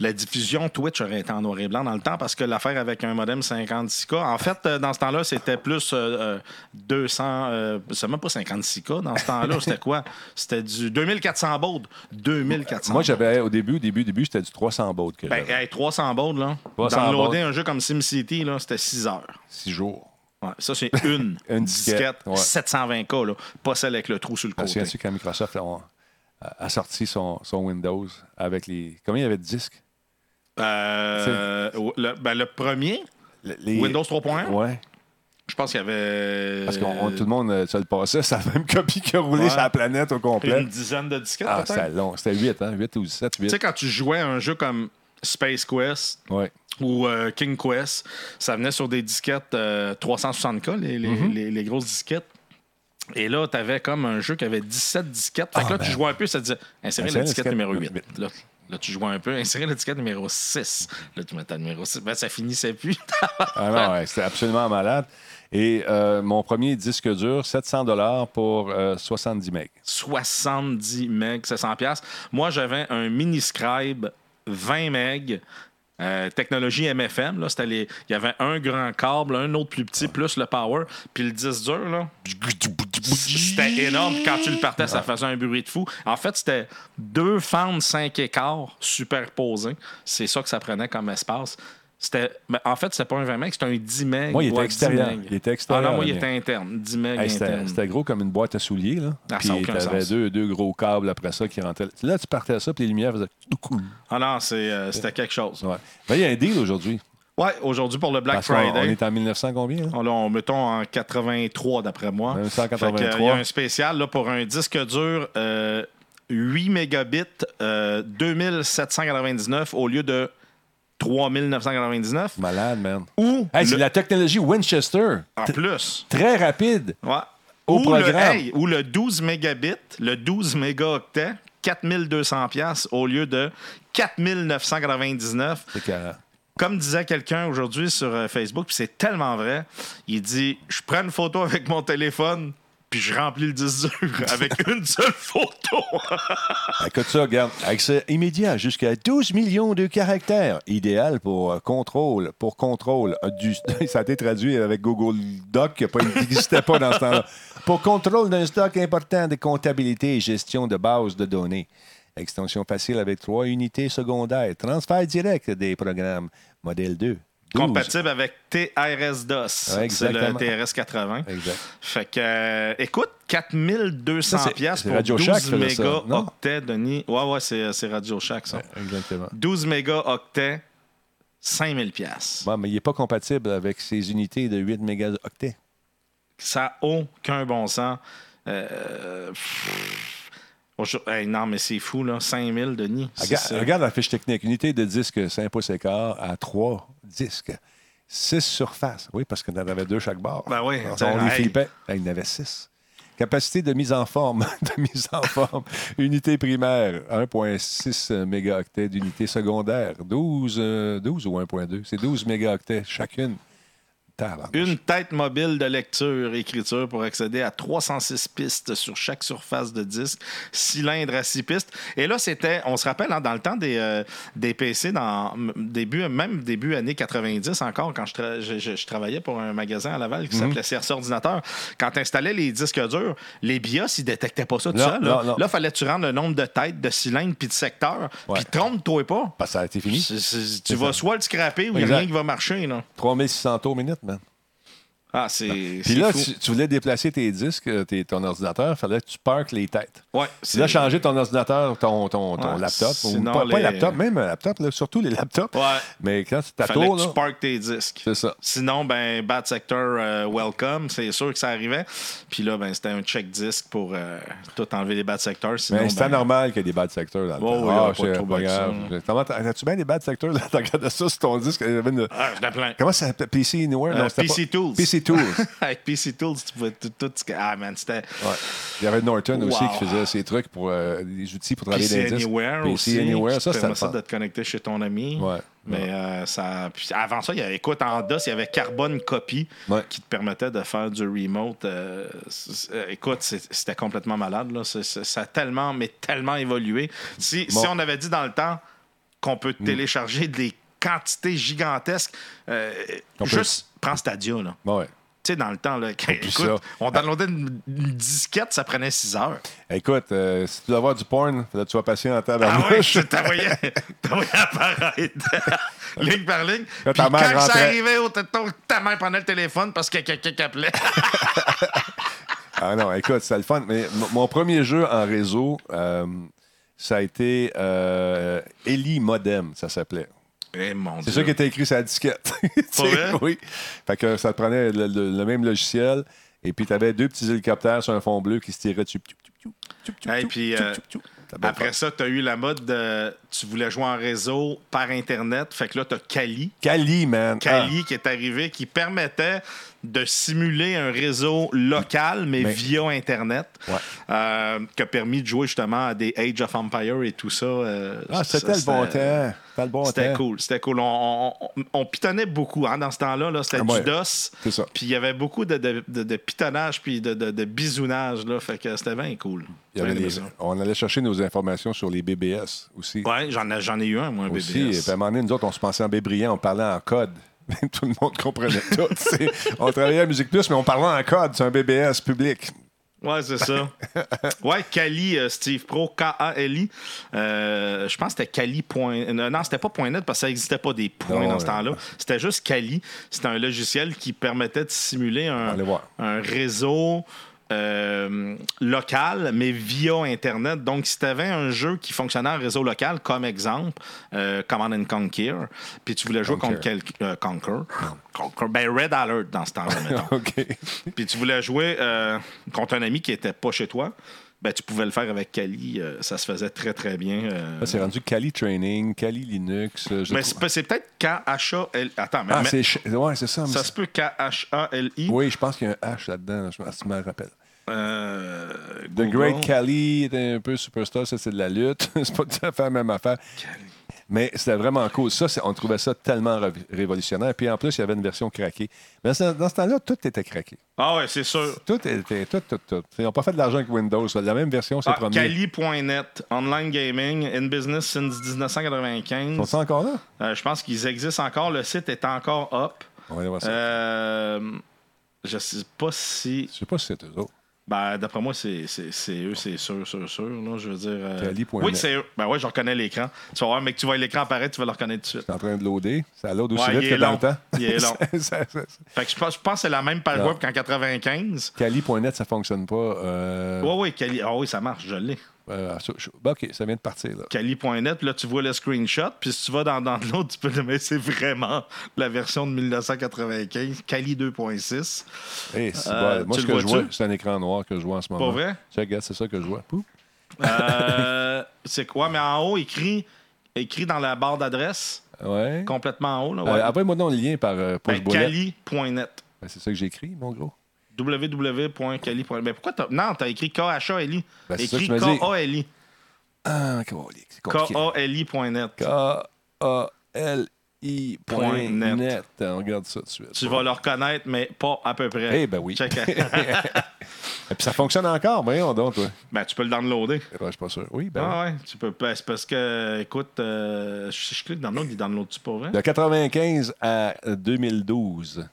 la diffusion Twitch aurait été en noir et blanc dans le temps parce que l'affaire avec un modem 56K, en fait, euh, dans ce temps-là, c'était plus euh, euh, 200. euh, c'est même pas 56K dans ce temps-là. C'était quoi? C'était du 2400 baud. 2400 Moi, j'avais, au début, début, début, c'était du 300 baud que Ben, j'avais. hey, 300 baud, là. 300 Downloader un jeu comme SimCity, là, c'était 6 heures. Six jours. Ouais, ça, c'est une, Une disquette. disquette, ouais. 720K, là. Pas celle avec le trou sur le Parce côté. que quand Microsoft a, a sorti son, son Windows avec les. Combien il y avait de disques? Euh, le, ben, le premier, Le- les- Windows 3.1, Ouais. je pense qu'il y avait. Parce que tout le monde euh, se le passait, c'est la même copie qui a roulé Ouais. sur la planète au complet. Une dizaine de disquettes, Ah, c'était long. C'était 8, hein? 8 ou 7, Tu 8. sais, quand tu jouais à un jeu comme Space Quest Ouais. ou euh, King Quest, ça venait sur des disquettes euh, 360K, les, les, Mm-hmm. les- les grosses disquettes. Et là, tu avais comme un jeu qui avait 17 disquettes. Fait que Ah, là, ben. tu jouais un peu, ça te disait insérer la disquette numéro numéro 8. Là, là, tu jouais un peu, insérer la disquette numéro 6. Là, tu mettais le numéro 6. Ben, ça finissait plus. Ah non, ouais, c'était absolument malade. Et euh, mon premier disque dur, 700 pour euh, 70 megs. 70 MB, 700 pièces. Moi, j'avais un mini scribe 20 MB. euh, technologie MFM, là, c'était les... il y avait un grand câble, un autre plus petit, plus le power, puis le disque dur, là, c'était énorme. Quand tu le partais, ça faisait un bruit de fou. En fait, c'était deux fentes 5 écarts superposées. C'est ça que ça prenait comme espace. C'était, ben, en fait, c'était pas un 20 MB, c'était un 10 MB. Moi, il était extérieur. Il était extérieur. Ah non, moi, il était interne. 10 MB Hey, c'était, interne. c'était gros comme une boîte à souliers. Là. Ah, puis ça a aucun t'avais sens. deux, deux gros câbles après ça qui rentraient. Là, tu partais ça, puis les lumières faisaient. Ah non, c'est, euh, c'était quelque chose. Ouais. Ben, il y a un deal aujourd'hui. Ouais, aujourd'hui pour le Black Parce Friday. on est en 1900 combien? là? On, là, on mettons en 83 d'après moi. 1983. Fait que, euh, il y a un spécial là, pour un disque dur euh, 8 mégabits, euh, 2799 au lieu de 3999. Malade, man. Ou, Hey, c'est la technologie Winchester. en plus, Très rapide. ouais. Au ou, le, hey, ou le 12 mégabits, le 12 mégaoctets, 4200 pièces au lieu de 4999. C'est carré. Comme disait quelqu'un aujourd'hui sur euh, Facebook, puis c'est tellement vrai, il dit Je prends une photo avec mon téléphone, puis je remplis le disque avec une seule photo. Écoute ça, regarde. Accès immédiat jusqu'à 12 millions de caractères. Idéal pour euh, contrôle. Pour contrôle. ça a été traduit avec Google Doc qui n'existait pas dans ce temps-là. Pour contrôle d'un stock important de comptabilité et gestion de base de données. Extension facile avec trois unités secondaires. Transfert direct des programmes. Modèle 2. 12. Compatible avec TRS-DOS. Ouais, c'est le exactement. TRS-80. Exact. Fait que, euh, écoute, 4200 Ça, c'est- pièces pour Radio 12 Shack non? mégaoctets, Denis. Ouais, ouais, c'est, c'est Radio Shack, ça. Exactement. 12 mégaoctets, 5000 pièces. Bon, mais il n'est pas compatible avec ces unités de 8 mégaoctets. Ça n'a aucun bon sens. Euh, pff, hey, non, mais c'est fou, là. 5000, Denis. Regarde, regarde la fiche technique. Unité de disque 5 pouces et quart à 3 disques. 6 surfaces. Oui, parce qu'on en avait deux chaque barre. Ben oui, On, t'sais, on les hey. flippait. Ben, il y en avait 6. Capacité de mise en forme. de mise en forme. Unité primaire, 1,6 mégaoctets d'unité secondaire. 12, euh, 12 ou 1,2? C'est 12 mégaoctets chacune. Une tête mobile de lecture, écriture pour accéder à 306 pistes sur chaque surface de disque, cylindre à 6 pistes. Et là, c'était, on se rappelle, hein, dans le temps des, euh, des PC, dans début, même début années 90 encore, quand je, tra- je- je- je travaillais pour un magasin à Laval qui Mhm. s'appelait CRC Ordinateur, quand tu installais les disques durs, les BIOS, ils détectaient pas ça tout seul. Là. Là, fallait que tu rendes le nombre de têtes, de cylindres puis de secteurs. Puis trompe-toi pas. Parce que ça a été fini. Tu vas ça. soit le scraper ou il n'y a rien qui va marcher. Là. 3600 tours minute. Ah, c'est. Puis c'est là, fou. tu, tu voulais déplacer tes disques, euh, tes- ton ordinateur, il fallait que tu parques les têtes. Ouais, Tu as changé ton ordinateur, ton, ton, ton Ouais, laptop. Ou pas, pas les- laptop, même un laptop, là, surtout les laptops. Ouais. Mais quand tu Fallait t'attends, que tu là, parques tes disques. c'est ça. Sinon, ben, Bad Sector euh, Welcome, c'est sûr que ça arrivait. Puis là, ben, c'était un check disque pour euh, tout enlever les Bad Sectors. Sinon, Mais c'était ben, normal qu'il y ait des bad sectors dans le Ouais, temps. ouais, Ah, pas c'est trop pas grave. As-tu bien des bad sectors? là? T'as regardé ça sur ton disque? Ah, j'en ai plein. Comment ça s'appelle? PC Anywhere? Euh, c'était PC pas- Tools. PC Tools. Avec PC Tools, tu pouvais tout. tout ah, man, c'était. Ouais. Il y avait Norton aussi qui faisait ses trucs pour euh, des outils pour travailler PC les. Anywhere PC aussi. Anywhere, ça, c'était ça de te connecter chez ton ami. Ouais. Mais euh, ça. puis avant ça, il y avait, écoute, en DOS, il y avait Carbon Copy Ouais. qui te permettait de faire du remote. euh, euh, écoute, c'était complètement malade. Là. Ça a tellement, mais tellement évolué. Si, Bon. si on avait dit dans le temps qu'on peut télécharger des quantités gigantesques, euh, juste prends Stadia. Là. Ouais. Tu sais, dans le temps, là, quand- Oublie écoute, ça. on downloadait une, une disquette, ça prenait 6 heures. Écoute, euh, si tu veux avoir du porn, que tu sois patient en Ah tabarnouche. ouais, t'envoyais apparaître ligne par ligne. Quand Puis ça arrivait au téton, ta mère prenait le téléphone parce qu'il y a quelqu'un qui appelait. Ah non, écoute, c'était le fun. Mais mon premier jeu en réseau, euh, ça a été euh, Eli Modem, ça s'appelait. Eh C'est ça qui était écrit sur la disquette. Oui. Fait que ça te prenait le, le- le même logiciel. Et puis, tu avais deux petits hélicoptères sur un fond bleu qui se tiraient dessus. Hey, tchou, puis, euh, Après ça, tu as eu la mode de. Tu voulais jouer en réseau par Internet. Fait que là, tu as Kali. Kali, man. Kali qui est arrivé, qui permettait de simuler un réseau local, mais, Mais- via Internet, Ouais. euh, qui a permis de jouer justement à des Age of Empire et tout ça. euh, Ah, c'était le bon temps. C'était bon cool, c'était cool. On, on- on- on pitonnait beaucoup hein, dans ce temps-là. Là, c'était Ah ouais. du DOS. C'est ça. Puis il y avait beaucoup de, de, de- de pitonnage puis de, bisounage. Là, fait que c'était bien cool. Bien les- on allait chercher nos informations sur les BBS aussi. Ouais, j'en ai, j'en ai eu un, moi, un aussi. BBS. Puis à un moment donné, nous autres, on se pensait en bébrillant, on parlait en code. tout le monde comprenait tout. on travaillait à Musique Plus, mais on parlait en code. C'est un BBS public. Ouais, c'est ça. ouais, Kali, euh, Steve Pro, K-A-L-I. Euh, je pense que c'était Kali. Point... euh, Non, c'était pas point .net parce que ça n'existait pas des points Non, dans ce temps-là. C'était juste Kali. C'était un logiciel qui permettait de simuler un, Allez voir. un réseau euh, local, mais via Internet. Donc, si tu avais un jeu qui fonctionnait en réseau local, comme exemple, euh, Command and Conquer, puis tu voulais jouer Conquer. contre quelqu'un. euh, Conquer. Conquer. Ben, Red Alert dans ce temps-là, mettons puis tu voulais jouer euh, contre un ami qui était pas chez toi, ben tu pouvais le faire avec Kali. euh, ça se faisait très, très bien. euh. C'est rendu Kali Training, Kali Linux. euh, mais trouve- c'est, peut-être K-H-A-L... Attends, mais, Ah, mais c'est. Ouais, ça. mais ça se peut K-H-A-L-I. Oui, je pense qu'il y a un H là-dedans. Je me- rappelle. Euh, The. Great Kali était un peu superstar, ça c'est de la lutte. c'est pas tout à fait la même affaire. Mais c'était vraiment cool. Ça, on trouvait ça tellement ré- révolutionnaire. Puis en plus, il y avait une version craquée. Mais dans ce temps-là, tout était craqué. Ah ouais, c'est sûr. Tout était. Tout, tout, tout. Ils n'ont pas fait de l'argent avec Windows. La même version, c'est Ah, promis. Kali.net, online gaming, in business since 1995. Sont-ils encore là? Euh, je pense qu'ils existent encore. Le site est encore up. On va aller voir ça. Euh, je sais pas si. Je sais pas si c'est eux autres. Ben, d'après moi, c'est eux, c'est sûr, sûr, sûr. Là, je veux dire. euh. Oui, c'est eux. Ben ouais, je reconnais l'écran. Tu vas voir, mais que tu vois l'écran apparaître, tu vas le reconnaître tout de suite. C'est en train de loader. Ça load aussi Ouais, vite que dans le temps. Il est long. Ça- ça- ça- Fait que je pense, je pense que c'est la même page web qu'en 95. Kali.net, ça fonctionne pas. Euh, Oui, oui, Kali. Ah oui, ça marche, je l'ai. Euh, je- ben, OK, ça vient de partir. Puis là, tu vois le screenshot, puis si tu vas dans, dans l'autre, tu peux le mettre, c'est vraiment la version de 1995, Kali 2.6. Hey, c'est Euh, bon. Moi, ce que je vois, c'est un écran noir que je vois en ce moment. Pas vrai? C'est ça que je vois. Euh, c'est quoi? Mais en haut, écrit, écrit dans la barre d'adresse, Ouais. complètement en haut. Là, Euh, ouais. Envoie-moi donc le lien par euh, Ben. Kali.net. Ben, c'est ça que j'ai écrit, mon gros. www.kali.net. Mais pourquoi t'as. Non, t'as écrit K-H-A-L-I. Ben, c'est ça que écrit dit. K-A-L-I. Ah, colique, c'est compliqué. K-A-L-I.net. K-A-L-I.net. On regarde ça tout de suite. Tu vas le reconnaître, mais pas à peu près. Eh ben oui. Check. Et puis ça fonctionne encore, voyons donc, toi. ben, tu peux le downloader. Eh ben, je suis pas sûr. Oui, ben. Ah ouais, tu peux. ben, c'est parce que, écoute, euh, je, je clique dans l'autre, il download-tu pas vrai? De 95 à 2012,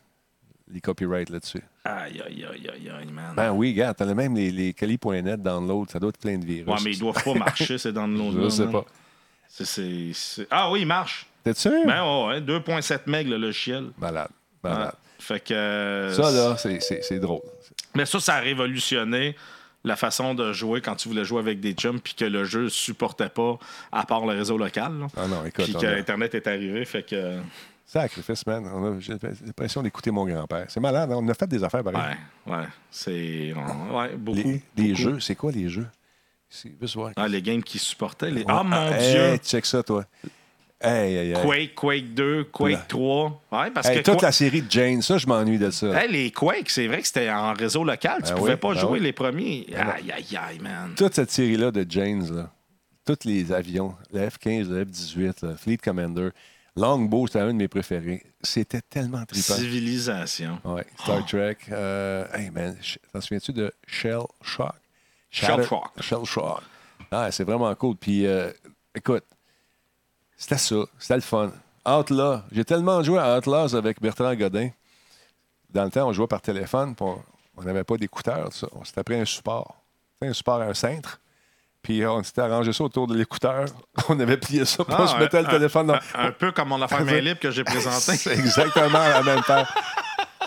les copyrights là-dessus. Aïe, aïe, aïe, aïe, aïe, man. Ben oui, regarde, t'as même les, les Kali.net download, ça doit être plein de virus. ouais, mais ils doivent pas marcher, ces downloads-là. Je sais man. pas. C'est- c'est- c'est- Ah oui, il marche. T'es sûr? Ben ouais, ouais, 2.7 meg le logiciel. Malade. Malade. Fait que. euh, Ça, là, c'est- c'est c'est drôle. Mais ça, ça a révolutionné la façon de jouer quand tu voulais jouer avec des chums puis que le jeu supportait pas à part le réseau local. là. Ah non, écoute, Puis que a- Internet est arrivé, fait que. Sacrifice, man. A- J'ai l'impression d'écouter mon grand-père. C'est malade, hein? on a fait des affaires pareilles. Ouais, ouais. C'est. Ouais, beaucoup. Les, les beaucoup. jeux, c'est quoi les jeux? Ah, les games qui supportaient. Les... Ah, mon Dieu! check ça, toi. Hey, hey, hey. Quake, Quake 2, Quake Là. 3. Ouais, parce que. toute la série de Jane, ça, je m'ennuie de ça. Hey, les Quake, c'est vrai que c'était en réseau local. Tu Ben pouvais oui, pas ben jouer oui. les premiers. Ben. Aïe, aïe, aïe, man. Toute cette série-là de Janes, là, tous les avions, le F-15, le F-18, le Fleet Commander, Longbow, c'était un de mes préférés. C'était tellement trippant. Civilisation. Ouais, Star Trek. euh, hey man, t'en souviens-tu de Shell Shock? Shell Shock. Shell Shock. Ah, c'est vraiment cool. Puis, euh, écoute, c'était ça. C'était le fun. Outlaw. J'ai tellement joué à Outlaws avec Bertrand Godin. Dans le temps, on jouait par téléphone, on- n'avait pas d'écouteurs, ça. On s'était pris un support. Un support à un cintre. Puis on s'était arrangé ça autour de l'écouteur. On avait plié ça, on Ah, se un- le téléphone dans... Un, un peu comme mon affaire main libre que j'ai présentée. Exactement la même affaire.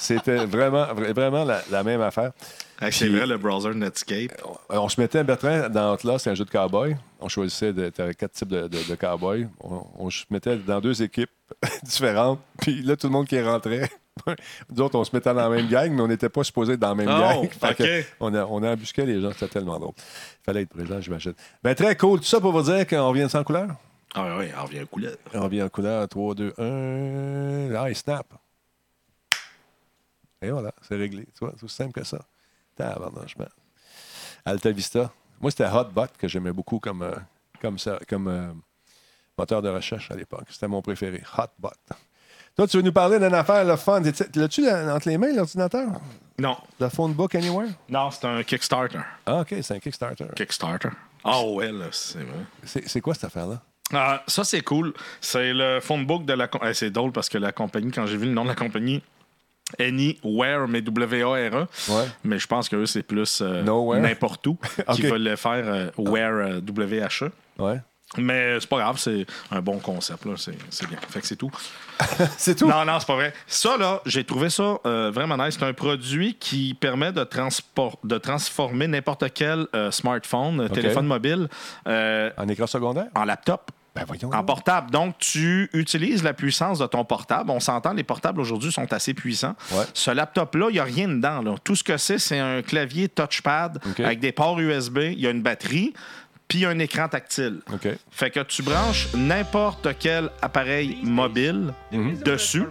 C'était vraiment, vra- vraiment la, la même affaire. Ah, c'est vrai, le browser Netscape. Euh, On se mettait, Bertrand, dans Outlaw, c'est un jeu de cowboy. On choisissait de, quatre types de, de, de cowboys. On, on se mettait dans deux équipes différentes. Puis là, tout le monde qui rentrait, nous autres, on se mettait dans la même gang, mais on n'était pas supposé être dans la même Oh, gang. OK. on, a, on a embusqué les gens, c'était tellement drôle. Il fallait être présent, j'imagine. Ben, très cool. Tout ça pour vous dire qu'on vient sans couleur? Ah oui, on revient couleur. On vient en couleur 3, 2, 1. Ah, il snap. Et voilà, c'est réglé. Tu vois, c'est aussi simple que ça. Tabarnouche, man. Alta Vista. Moi, c'était Hotbot que j'aimais beaucoup comme, euh, comme, ça, comme euh, moteur de recherche à l'époque. C'était mon préféré. Hotbot. Toi, tu veux nous parler d'une affaire, le fun. L'as-tu entre les mains, l'ordinateur? Non. Le phone book anywhere? Non, c'est un Kickstarter. Ah, OK, c'est un Kickstarter. Kickstarter. Ah ouais, là, c'est vrai. C'est quoi cette affaire-là? Ah, ça, c'est cool. C'est le phonebook de la... Eh, c'est drôle parce que la compagnie, quand j'ai vu le nom de la compagnie, Anywhere, mais W-A-R-E. Ouais. Mais je pense que eux, c'est plus euh, n'importe où qu'ils veulent le faire euh, Where euh, W-H-E. Ouais. Mais c'est pas grave, c'est un bon concept, là. C'est, bien. Fait que c'est tout. C'est tout? Non, non, c'est pas vrai. Ça, là, j'ai trouvé ça euh, vraiment nice. C'est un produit qui permet de, transport, de transformer n'importe quel euh, smartphone, téléphone mobile, euh, En écran secondaire? en laptop. Ben voyons. En portable. Donc, tu utilises la puissance de ton portable. On s'entend, les portables aujourd'hui sont assez puissants. Ouais. Ce laptop-là, il n'y a rien dedans. là. Tout ce que c'est, c'est un clavier touchpad avec des ports USB. Il y a une batterie, puis un écran tactile. Fait que tu branches n'importe quel appareil mobile Mhm. dessus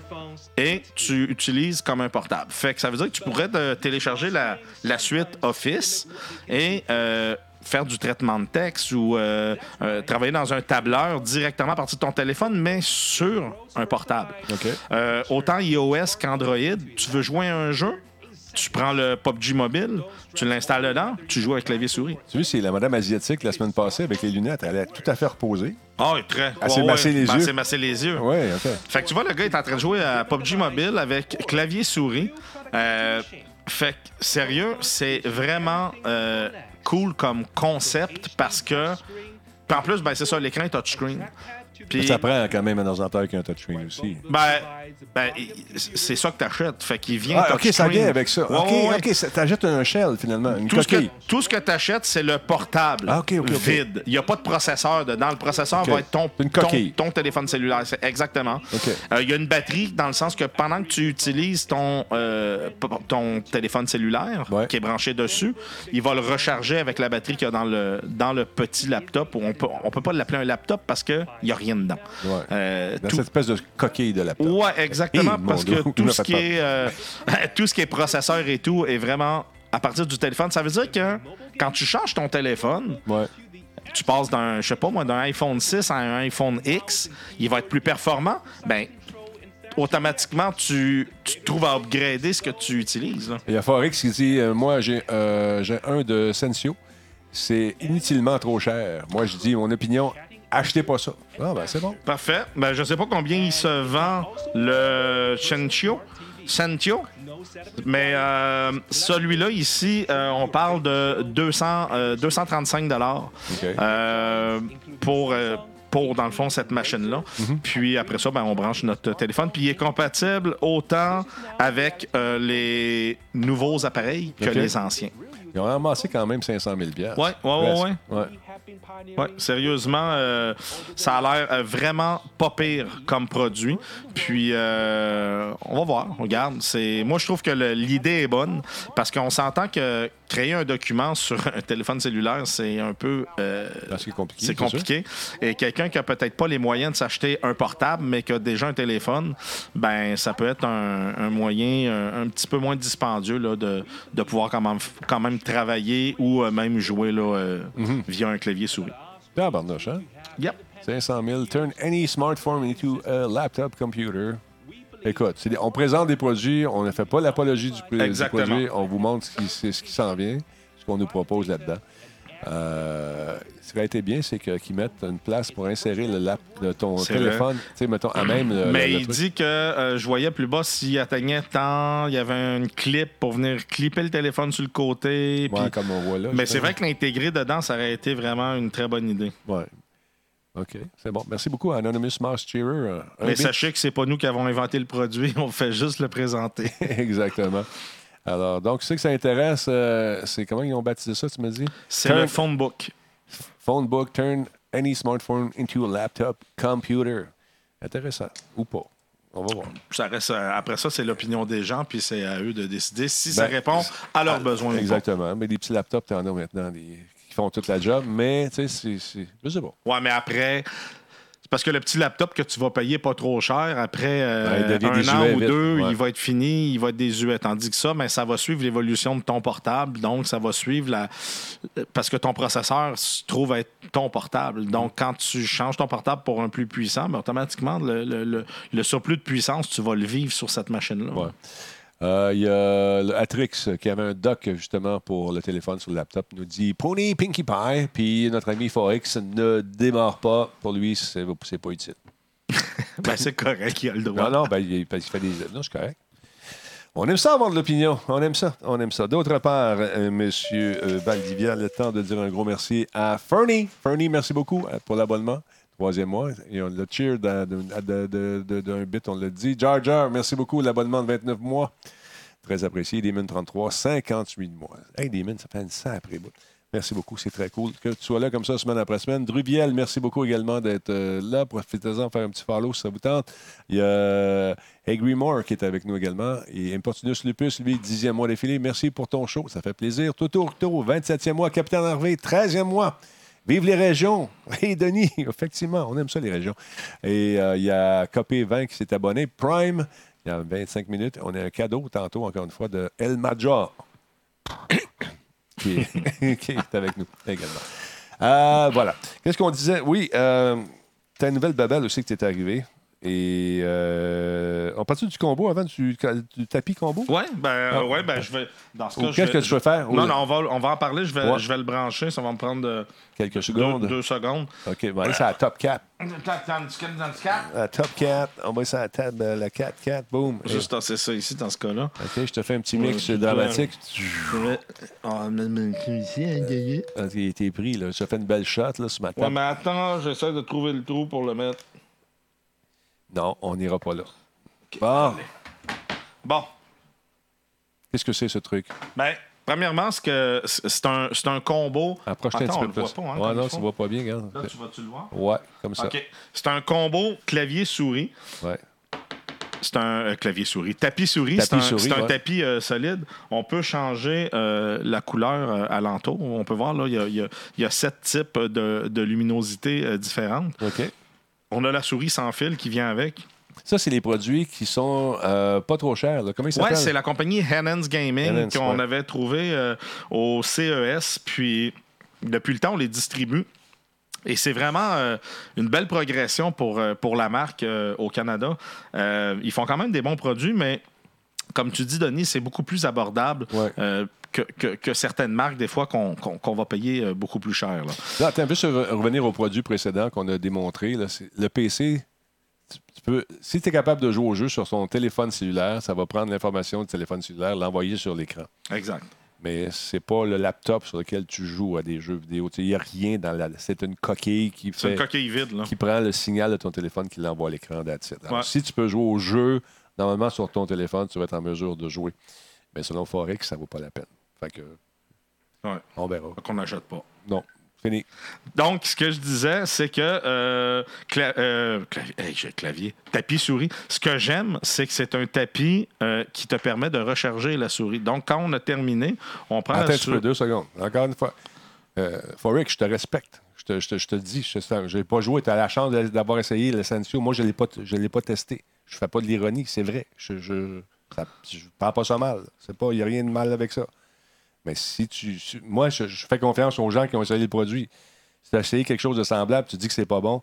et tu utilises comme un portable. Fait que ça veut dire que tu pourrais te télécharger la, la suite Office et euh, faire du traitement de texte ou euh, euh, travailler dans un tableur directement à partir de ton téléphone, mais sur un portable. Euh, autant iOS qu'Android, tu veux jouer à un jeu, tu prends le PUBG mobile, tu l'installes dedans, tu joues avec clavier souris. Tu vois, c'est la madame asiatique la semaine passée avec les lunettes. Elle est tout à fait reposée. Ah, très. Elle s'est massé les Ben, yeux. elle s'est massé les yeux. Oui, OK. Fait que tu vois, le gars est en train de jouer à PUBG Mobile avec clavier souris. Fait que, sérieux, c'est vraiment cool comme concept parce que. Puis en plus, ben, c'est ça, l'écran est touchscreen. Puis, Ça prend quand même un ordinateur qui a un touchscreen aussi. ben, ben, c'est ça que t'achètes. Fait qu'il vient Ah, OK, ça vient avec ça. Ouais, OK, ouais, ouais. OK. T'achètes un shell, finalement, une Tout ce, que, coquille. tout ce que tu achètes, c'est le portable Ah, vide. Il n'y a pas de processeur dedans. Le processeur va être ton, Une ton, coquille. ton téléphone cellulaire. Exactement. Euh, Il y a une batterie dans le sens que pendant que tu utilises ton, euh, ton téléphone cellulaire qui est branché dessus, il va le recharger avec la batterie qu'il y a dans le, dans le petit laptop. On peut, on peut pas l'appeler un laptop parce qu'il n'y a rien dedans. Ouais. Euh, Dans tout- cette espèce de coquille de laptop. Ouais, exactement, Eh, mon parce que tout ce, qui est, euh, tout ce qui est processeur et tout est vraiment à partir du téléphone. Ça veut dire que quand tu changes ton téléphone, Ouais. tu passes d'un, je sais pas moi, d'un iPhone 6 à un iPhone X, il va être plus performant, ben automatiquement, tu, tu trouves à upgrader ce que tu utilises. là. Il y a Forex qui dit euh, Moi, j'ai j'ai un de Sensio. C'est inutilement trop cher. Moi, je dis mon opinion achetez pas ça. Ah, ben, c'est bon. Parfait. Ben, je sais pas combien il se vend le. Sentio. Mais euh, celui-là, ici, euh, on parle de 200, euh, 235 dollars OK. pour, euh, pour, dans le fond, cette machine-là. Puis après ça, ben, on branche notre téléphone. Puis il est compatible autant avec euh, les nouveaux appareils que les anciens. Ils ont ramassé quand même 500 000 Ouais, ouais, ouais, Presque. Ouais. sérieusement, euh, ça a l'air euh, vraiment pas pire comme produit. Puis, euh, on va voir. Regarde, moi je trouve que l'idée est bonne parce qu'on s'entend que créer un document sur un téléphone cellulaire, c'est un peu euh, Ben, c'est compliqué. c'est compliqué. Et quelqu'un qui a peut-être pas les moyens de s'acheter un portable, mais qui a déjà un téléphone, ben ça peut être un, un moyen un, un petit peu moins dispendieux là, de, de pouvoir quand même, quand même travailler ou euh, même jouer là, euh, Mhm. via un clavier souris. Ah, hein? Yep. 500 000. Turn any smartphone into a laptop computer. Écoute, des- on présente des produits, on ne fait pas l'apologie du, produit, on vous montre ce qui, c'est ce qui s'en vient, ce qu'on nous propose là-dedans. Euh, ce qui a été bien, c'est qu'ils mettent une place pour insérer le lap de ton téléphone, tu sais, mettons, à même le, Mais le- le il truc. dit que euh, je voyais plus bas s'il atteignait tant, il y avait une clip pour venir clipper le téléphone sur le côté. Ouais, comme on voit là. mais c'est vrai que l'intégrer dedans, ça aurait été vraiment une très bonne idée. Ouais. OK, c'est bon. Merci beaucoup, Anonymous Mars Cheerer. Euh, Mais bit. sachez que c'est pas nous qui avons inventé le produit, on fait juste le présenter. Exactement. Alors, donc, ceux que ça intéresse, euh, c'est comment ils ont baptisé ça, tu me dis? C'est le phone book. Phone book, turn any smartphone into a laptop computer. Intéressant. Ou pas. On va voir. Ça reste, euh, après ça, c'est l'opinion des gens, puis c'est à eux de décider si ça Ben, répond à leurs besoins. ou pas. Exactement. Mais des petits laptops, t'en as maintenant des- font toute la job. Mais, tu sais, c'est-. Je sais pas. Ouais, mais après, c'est parce que le petit laptop que tu vas payer pas trop cher, après euh, Ouais, un an ou vite. deux, Ouais. il va être fini, il va être désuet. Tandis que ça, ben, ça va suivre l'évolution de ton portable. Donc, ça va suivre la. Parce que ton processeur se trouve être ton portable. Donc, quand tu changes ton portable pour un plus puissant, ben, automatiquement, le, le- le- le surplus de puissance, tu vas le vivre sur cette machine-là. Ouais. Euh, Il y a le Atrix qui avait un dock justement pour le téléphone sur le laptop. nous dit Pony Pinkie Pie. Puis notre ami Forex ne démarre pas. Pour lui, c'est pas utile. Ben, c'est correct, il a le droit. Non, non, ben, il, parce qu'il fait des. Non, c'est correct. On aime ça avoir de l'opinion. On aime ça. On aime ça. D'autre part, euh, Monsieur euh, Valdivia, le temps de dire un gros merci à Fernie. Fernie, merci beaucoup pour l'abonnement. Troisième mois. Et on l'a cheer d'un bit, on l'a dit. Jar Jar, merci beaucoup. L'abonnement de 29 mois. Très apprécié. Demon 33, 58 mois. Hey, Demon, ça fait une sacrée bout. Merci beaucoup, c'est très cool que tu sois là comme ça semaine après semaine. Drubiel, merci beaucoup également d'être euh, là. Profitez-en, faire un petit follow si ça vous tente. Il y a Agri Moore qui est avec nous également. Et Importunus Lupus, lui, 10e mois défilé. Merci pour ton show, ça fait plaisir. Toto Octo, 27e mois. Capitaine Harvey, 13e mois. Vive les régions! Hey, Denis, effectivement, on aime ça, les régions. Et euh, il y a Copé 20 qui s'est abonné. Prime, il y a 25 minutes. On a un cadeau, tantôt, encore une fois, de El Major qui est, avec nous également. Euh, voilà. Qu'est-ce qu'on disait? Oui, euh, ta nouvelle Babel aussi que tu es arrivé. Et euh, on parle du combo avant, du, du tapis combo? Ouais, ben, Ah. ouais, ben, je vais. Dans ce cas, qu'est-ce que tu veux faire? Non, non, on va, on va en parler. Je vais, Ouais. je vais le brancher. Ça va me prendre euh, Quelques secondes. deux secondes. OK, allez, c'est la top 4. Juste La top 4. On va sur la table, euh, la 4-4, boom. Et- tasser ça ici, dans ce cas-là. OK, je te fais un petit mix Ouais, dramatique. Ah, mais- mais- Ouais, Ah, T'es t'es pris, là. Je te fais une belle shot, là, sur ma table. mais attends, j'essaie de trouver le trou pour le mettre. Non, on n'ira pas là. Bon, Bon. qu'est-ce que c'est, ce truc? Ben, premièrement, c'est que c'est c'est un, c'est un combo. Approche-toi un petit peu plus. pas, hein, ouais, non, tu vois pas bien, regarde. Là, tu vas-tu le voir? Ouais, comme ça. OK. C'est un combo clavier-souris. Ouais. C'est un euh, clavier-souris. Tapis-souris, c'est un, Tapis-souris, c'est un ouais. tapis euh, solide. On peut changer euh, la couleur alentour. On peut voir, là, il y a, y a- y a sept types de, de luminosité différentes. OK. On a la souris sans fil qui vient avec. Ça, c'est les produits qui sont euh, pas trop chers. là. Comment ils s'appellent? c'est la compagnie Hennens Gaming qu'on ouais. avait trouvé euh, au CES. Puis, depuis le temps, on les distribue. Et c'est vraiment euh, une belle progression pour, pour la marque au Canada. Ils font quand même des bons produits, mais comme tu dis, Denis, c'est beaucoup plus abordable Ouais. euh, que, que- que certaines marques, des fois, qu'on va payer euh, beaucoup plus cher. là. Là, attends, juste re- revenir au produit précédent qu'on a démontré. là, le PC, tu, tu peux, si tu es capable de jouer au jeu sur son téléphone cellulaire, ça va prendre l'information du téléphone cellulaire, l'envoyer sur l'écran. Exact. Mais c'est pas le laptop sur lequel tu joues à des jeux vidéo. Il n'y a rien dans la. C'est une coquille qui C'est fait. une coquille vide. Là. qui prend le signal de ton téléphone qui l'envoie à l'écran that's it. Alors, Ouais. Si tu peux jouer au jeu, normalement sur ton téléphone, tu vas être en mesure de jouer. Mais selon Forex, ça vaut pas la peine. Fait que Ouais. on verra. Qu'on n'achète pas. Non, fini. Donc, ce que je disais, c'est que euh, cla- euh, clavier, hey, j'ai clavier, tapis souris. Ce que j'aime, c'est que c'est un tapis euh, qui te permet de recharger la souris. Donc, quand on a terminé, on prend Attends la souris. deux secondes. Encore une fois. Euh, Forex, je te respecte. Je te, je te- je te dis, je n'ai pas joué. Tu as la chance d'avoir essayé le Sensio. Moi, je ne l'ai, pas- je l'ai pas testé. Je fais pas de l'ironie, c'est vrai. Je je, ça, pas ça mal. Il n'y a rien de mal avec ça. Mais si tu. moi, je, je fais confiance aux gens qui ont essayé le produit. Si tu as essayé quelque chose de semblable, tu dis que c'est pas bon,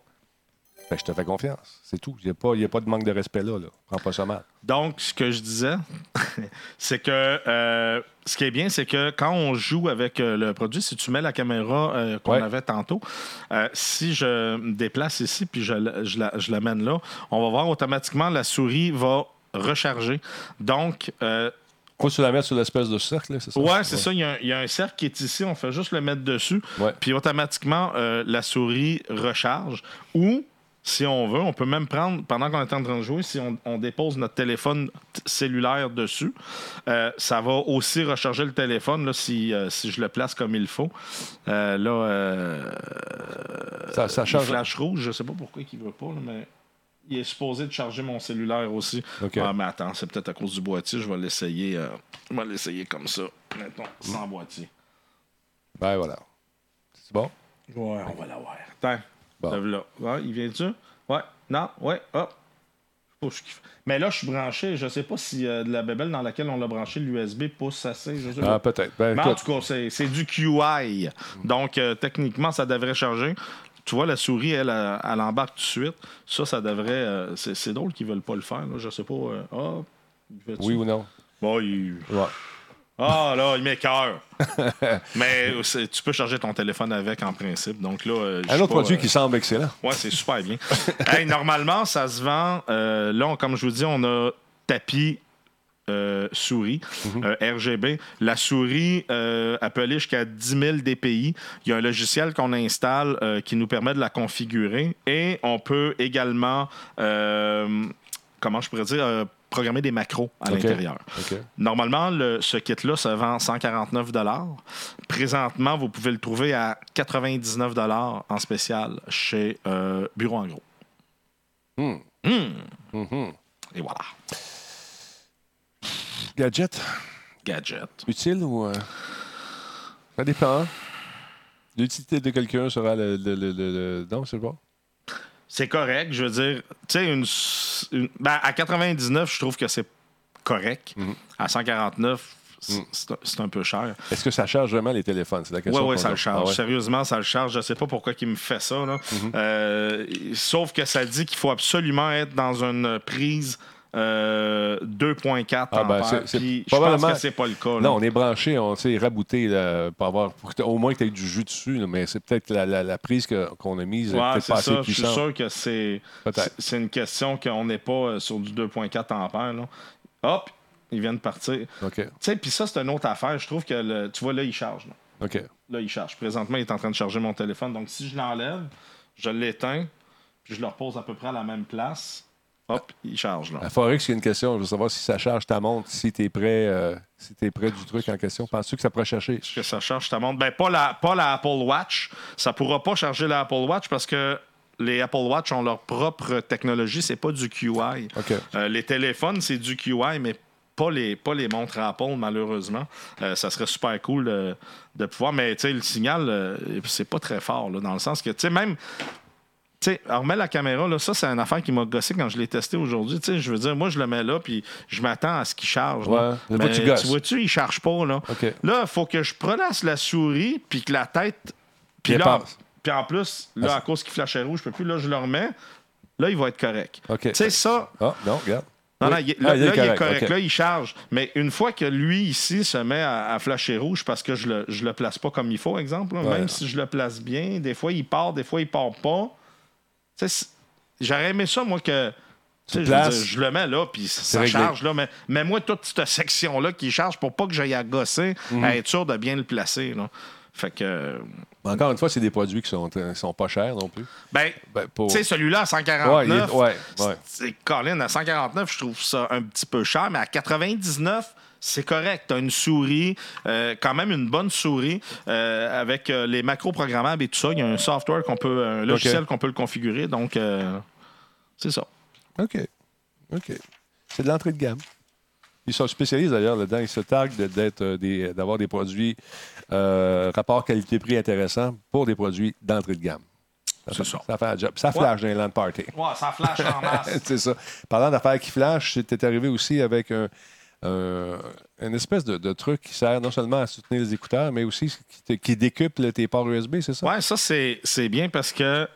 ben, je te fais confiance. C'est tout. Il n'y a, pas- y a pas de manque de respect là. là. Prends pas ça mal. Donc, ce que je disais, c'est que euh, ce qui est bien, c'est que quand on joue avec euh, le produit, si tu mets la caméra euh, qu'on Ouais. avait tantôt, si je me déplace ici puis je, la- je la- je l'amène là, on va voir automatiquement la souris va recharger. Donc, Faut tu la mettes sur l'espèce de cercle, là, c'est ça? Ouais, c'est ça. Il y, a un, il y a un cercle qui est ici. On fait juste le mettre dessus. Puis automatiquement, euh, la souris recharge. Ou, si on veut, on peut même prendre, pendant qu'on est en train de jouer, si on, on dépose notre téléphone cellulaire dessus, euh, ça va aussi recharger le téléphone là, si, euh, si je le place comme il faut. Euh, là, euh, Ça, ça il change. flash rouge, je sais pas pourquoi il veut pas, là, mais il est supposé de charger mon cellulaire aussi. OK. Ah, mais attends, c'est peut-être à cause du boîtier. Je vais l'essayer. euh, je vais l'essayer comme ça. Mettons, sans boîtier. Ben voilà. C'est bon? Ouais, on va l'avoir. Attends. Bon. Le voilà. Ouais, il. Non. Ouais. Hop. Je sais pas ce qu'il fait. Mais là, je suis branché. Je sais pas si euh, de la bébelle dans laquelle on l'a branché, l'USB pousse assez. Je sais Ah, peut-être. Ben, Mais en tout cas, c'est du QI. Donc, euh, techniquement, ça devrait charger. Tu vois, la souris, elle, elle, elle embarque tout de suite. Ça, ça devrait. euh, c'est drôle qu'ils veulent pas le faire. Là. Je sais pas. ah, il oui ou non? Bon, il- Ouais. Ah, là, il m'écœure. Mais euh, c'est- tu peux charger ton téléphone avec en principe. Donc là. euh, Un autre pas, produit euh, qui semble excellent. Ouais, c'est super bien. Hey, normalement, ça se vend. euh, là, on- comme je vous dis, on a tapis euh, souris Mhm. euh, RGB. La souris, euh, aller jusqu'à 10 000 dpi. Il y a un logiciel qu'on installe qui nous permet de la configurer et on peut également, comment je pourrais dire, programmer des macros à l'intérieur. Normalement, le- ce kit-là se vend 149 Présentement, vous pouvez le trouver à 99 en spécial chez euh, Bureau en gros. Hmm. Hmm. Mhm. Et voilà. Gadget, Gadget. utile ou. euh, Ça dépend. L'utilité de quelqu'un sera le. le, le, le- Non, c'est pas. C'est correct, je veux dire. Tu sais, une, s- une- ben, à 99, je trouve que c'est correct. Mhm. À 149, c'est Mhm. c'est un- peu cher. Est-ce que ça charge vraiment les téléphones? C'est la Oui, question. oui, qu'on ça a. le charge. Ah ouais? Sérieusement, ça le charge. Je sais pas pourquoi il me fait ça. là. Euh, sauf que ça dit qu'il faut absolument être dans une prise euh, 2.4 Ah, ben, ampères. c'est- probablement- que c'est pas le cas. là. Non, on est branché, on s'est rabouté là, pour avoir, pour au moins que tu aies du jus dessus, là, mais c'est peut-être la, la- la prise que- qu'on a mise Ouais, peut-être pas assez ça. Je suis sûr que c'est c'est- une question qu'on n'est pas euh, sur du 2.4 ampères. là. Hop, ils viennent de partir. Tu OK. sais, puis ça, c'est une autre affaire. Je trouve que, le- tu vois, là, il charge. Là, il charge. Présentement, il est en train de charger mon téléphone. Donc, si je l'enlève, je l'éteins, puis je le repose à peu près à la même place, hop, il charge. Là. À Forex, il y a une question. Je veux savoir si ça charge ta montre, si tu es prêt, euh, si t'es prêt du truc en question. Penses-tu que ça pourrait chercher? que ça charge ta montre? Ben, pas la, pas la Apple Watch. Ça pourra pas charger la Apple Watch parce que les Apple Watch ont leur propre technologie. C'est pas du QI. Euh, les téléphones, c'est du QI, mais pas les, pas les montres Apple, malheureusement. Euh, ça serait super cool de, de pouvoir. Mais tu sais, le signal, euh, c'est pas très fort, là, dans le sens que, tu sais, même. Tu sais, on remet la caméra, là, ça, c'est une affaire qui m'a gossé quand je l'ai testé aujourd'hui. Tu sais, je veux dire, moi, je le mets là, puis je m'attends à ce qu'il charge. Ouais, mais Mais tu vois-tu, il charge pas, là. Là, il faut que je prolasse la souris, puis que la tête. Puis là, puis en plus, là, Ah, à cause qu'il flashait rouge, je peux plus. Là, je le remets. Là, il va être correct. Tu sais, ça. Ah, non, regarde. Non, non, il Ah, là, il est là, il est correct. Là, il charge. Mais une fois que lui, ici, se met à, à flasher rouge parce que je le, je le place pas comme il faut, exemple, là, Ouais. même si je le place bien, des fois, il part, des fois, il part pas. J'aurais aimé ça, moi, que. je, dire, le mets là, puis ça réglé. charge là. Mais, mais moi, toute cette section-là qui charge pour pas que j'aille à gosser, Mhm. à être sûr de bien le placer. Là. Fait que. Encore une fois, c'est des produits qui sont, euh, sont pas chers non plus. Ben, Ben, pour... tu sais, celui-là à Ouais, 149. il est- ouais, Colin, à 149, je trouve ça un petit peu cher, mais à 99, c'est correct. Tu as une souris, euh, quand même une bonne souris, euh, avec euh, les macros programmables et tout ça. Il y a un software qu'on peut, un logiciel qu'on peut le configurer. Donc, c'est ça. OK. OK. C'est de l'entrée de gamme. Ils sont spécialisés d'ailleurs là-dedans. Ils se targuent de- d'être, des- d'avoir des produits rapport qualité-prix intéressant pour des produits d'entrée de gamme. C'est ça. Ça fait un job. Ça flash dans les land party. Ouais, ça flash en masse. c'est ça. Parlant d'affaires qui flashent, c'était arrivé aussi avec un, un- une espèce de, de truc qui sert non seulement à soutenir les écouteurs, mais aussi qui, te- qui décuple tes ports USB, c'est ça? Ouais, ça, c'est c'est bien parce que,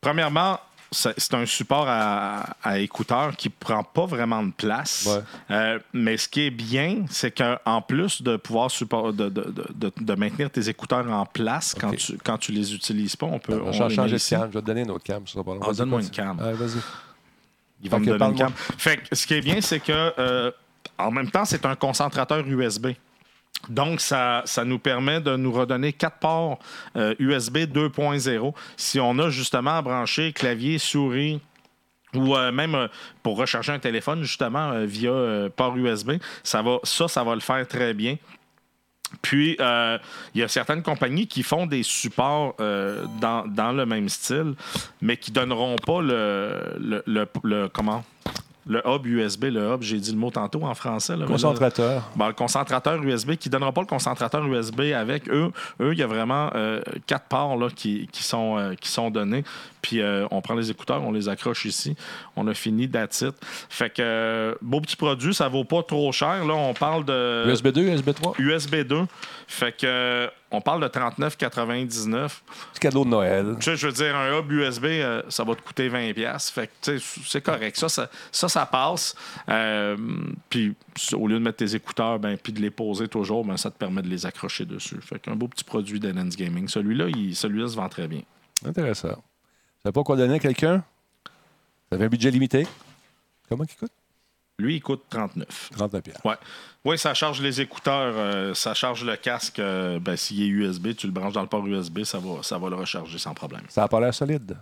premièrement, c'est un support à, à écouteurs qui prend pas vraiment de place. Ouais. Euh, mais ce qui est bien, c'est qu'en plus de pouvoir support, de, de, de- de- maintenir tes écouteurs en place quand, tu, quand tu les utilises pas, on peut. On va changer de cam. Je vais te donner une autre cam. Ça. Ah, donne-moi une cam. Vas-y. Il va me donner une cam. Fait que ce qui est bien, c'est que euh, en même temps, c'est un concentrateur USB. Donc, ça, ça nous permet de nous redonner quatre ports euh, USB 2.0. Si on a justement à brancher clavier, souris, ou euh, même euh, pour recharger un téléphone, justement, euh, via euh, port USB, ça, va, ça, ça va le faire très bien. Puis, euh, il y a certaines compagnies qui font des supports euh, dans, dans le même style, mais qui donneront pas le- le- comment? Le hub USB, le hub, j'ai dit le mot tantôt en français. là, Concentrateur. Bon, le concentrateur USB qui ne donnera pas le concentrateur USB avec eux. Eux, il y a vraiment euh, quatre ports là, qui, qui sont, euh, qui sont donnés. Puis euh, on prend les écouteurs, on les accroche ici. On a fini it. Fait que euh, beau petit produit, ça vaut pas trop cher. Là, on parle de USB 2, USB 3. USB 2. Fait que on parle de 39,99. Petit cadeau de Noël. Tu sais, je veux dire, un hub USB, euh, ça va te coûter 20$. piastres. Fait que, tu c'est correct. Ça, ça, ça, ça passe. Euh, puis, au lieu de mettre tes écouteurs, ben, puis de les poser toujours, ben, ça te permet de les accrocher dessus. Fait qu'un beau petit produit d'Enhance Gaming. Celui-là, il- celui-là se vend très bien. Intéressant. Vous savez pas quoi donner à quelqu'un? Vous avez un budget limité? Comment il coûte? Lui, il coûte 39. 39 pièces. Ouais. Oui, ça charge les écouteurs, euh, ça charge le casque. euh, ben, S'il est USB, tu le branches dans le port USB, ça va, ça va le recharger sans problème. Ça a pas l'air solide.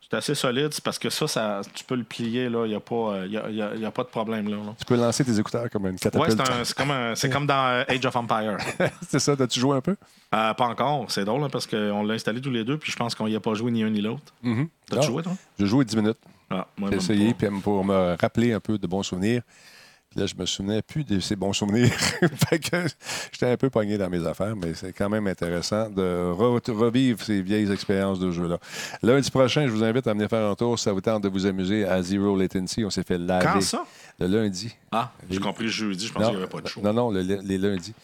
C'est assez solide, c'est parce que ça, ça, tu peux le plier. Il n'y a, pas, euh, y a, y a- y a pas de problème, là. là. Tu peux lancer tes écouteurs comme une Ouais, catapulte. c'est un- c'est comme, un- c'est comme dans Age of Empire. c'est ça, t'as-tu joué un peu? Euh, pas encore. C'est drôle, hein, parce qu'on l'a installé tous les deux, puis je pense qu'on n'y a pas joué ni un ni l'autre. T'as Non. joué, toi? J'ai joué 10 minutes. Ah, J'ai essayé puis pour me rappeler un peu de bons souvenirs. Puis là, je me souvenais plus de ces bons souvenirs. fait que j'étais un peu pogné dans mes affaires, mais c'est quand même intéressant de re- revivre ces vieilles expériences de jeu-là. Lundi prochain, je vous invite à venir faire un tour. Ça vous tente de vous amuser à Zero Latency. On s'est fait laver Quand ça? le lundi. Ah, j'ai compris le jeudi, je pensais qu'il n'y avait pas de show. Non, non, le- les lundis.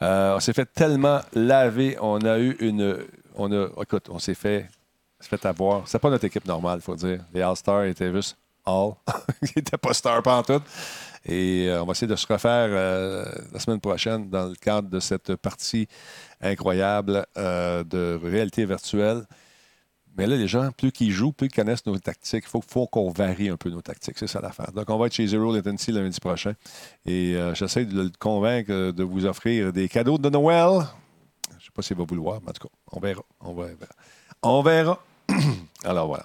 Euh, on s'est fait tellement laver. On a eu une. On a, écoute, on s'est fait, s'est fait avoir. C'est pas notre équipe normale, il faut dire. Les All-Stars étaient juste All. Ils n'étaient pas stars pantoute. Et euh, on va essayer de se refaire euh, la semaine prochaine dans le cadre de cette partie incroyable euh, de réalité virtuelle. Mais là, les gens, plus qu'ils jouent, plus ils connaissent nos tactiques. Il faut, faut qu'on varie un peu nos tactiques. C'est ça l'affaire. Donc, on va être chez Zero Latency lundi prochain. Et j'essaie de le convaincre de vous offrir des cadeaux de Noël. Je ne sais pas s'il va vouloir, mais en tout cas, on verra. On verra. On verra. Alors, voilà.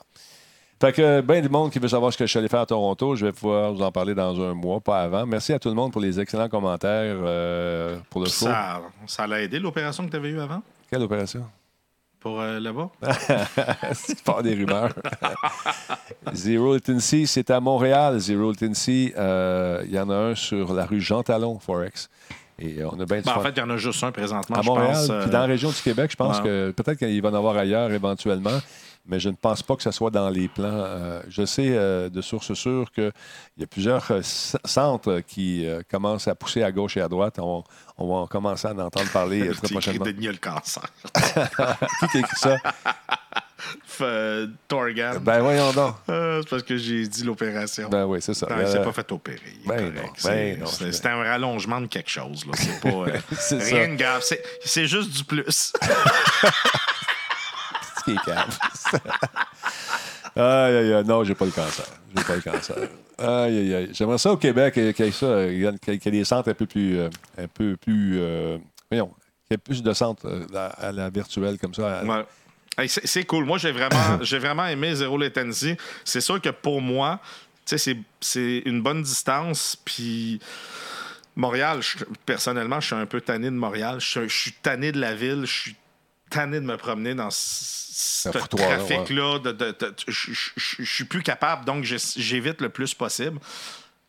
Fait que, ben du monde qui veut savoir ce que je suis allé faire à Toronto, je vais pouvoir vous en parler dans un mois, pas avant. Merci à tout le monde pour les excellents commentaires euh, pour le show. Ça, ça l'a aidé, l'opération que tu avais eue avant? Quelle opération? Pour euh, là-bas? C'est pas des rumeurs. Zero Latency, c'est à Montréal. Zero Latency, euh, il y en a un sur la rue Jean Talon, Forex. Et on a bien Ben, en fait, il y en a juste un présentement. à je Montréal, pense, euh, puis dans la région du Québec, je pense ouais. que peut-être qu'il va en avoir ailleurs éventuellement, mais je ne pense pas que ce soit dans les plans. Euh, je sais euh, de source sûre qu'il y a plusieurs euh, centres qui commencent à pousser à gauche et à droite. On, on va commencer à en entendre parler très prochainement. A le cancer. Qui qui écrit ça? Torgan. Ben voyons donc. Euh, c'est parce que j'ai dit l'opération. Ben oui, c'est ça. Non, il s'est pas fait opérer. ben correct. non, C'est- ben c'est- un rallongement de quelque chose. C'est pas rien ça. de grave. C'est- C'est juste du plus. Cave. Aïe, aïe, aïe. Non, j'ai pas le cancer. J'ai pas le cancer. Aïe, aïe, aïe. J'aimerais ça au Québec euh, qu'il y ait ça, euh, qu'il y ait- des centres un peu plus. euh, un peu plus. euh, voyons, qu'il y ait plus de centres euh, à, à la virtuelle comme ça. Ouais. Hey, c'est c'est cool. Moi, j'ai vraiment, j'ai vraiment aimé Zero Latency. C'est sûr que pour moi, tu sais, c'est- c'est une bonne distance. Puis Montréal, je- personnellement, je suis un peu tanné de Montréal. Je, suis- je suis tanné de la ville. Je suis tanné de me promener dans ce trafic-là. je, suis plus capable, donc j'évite le plus possible.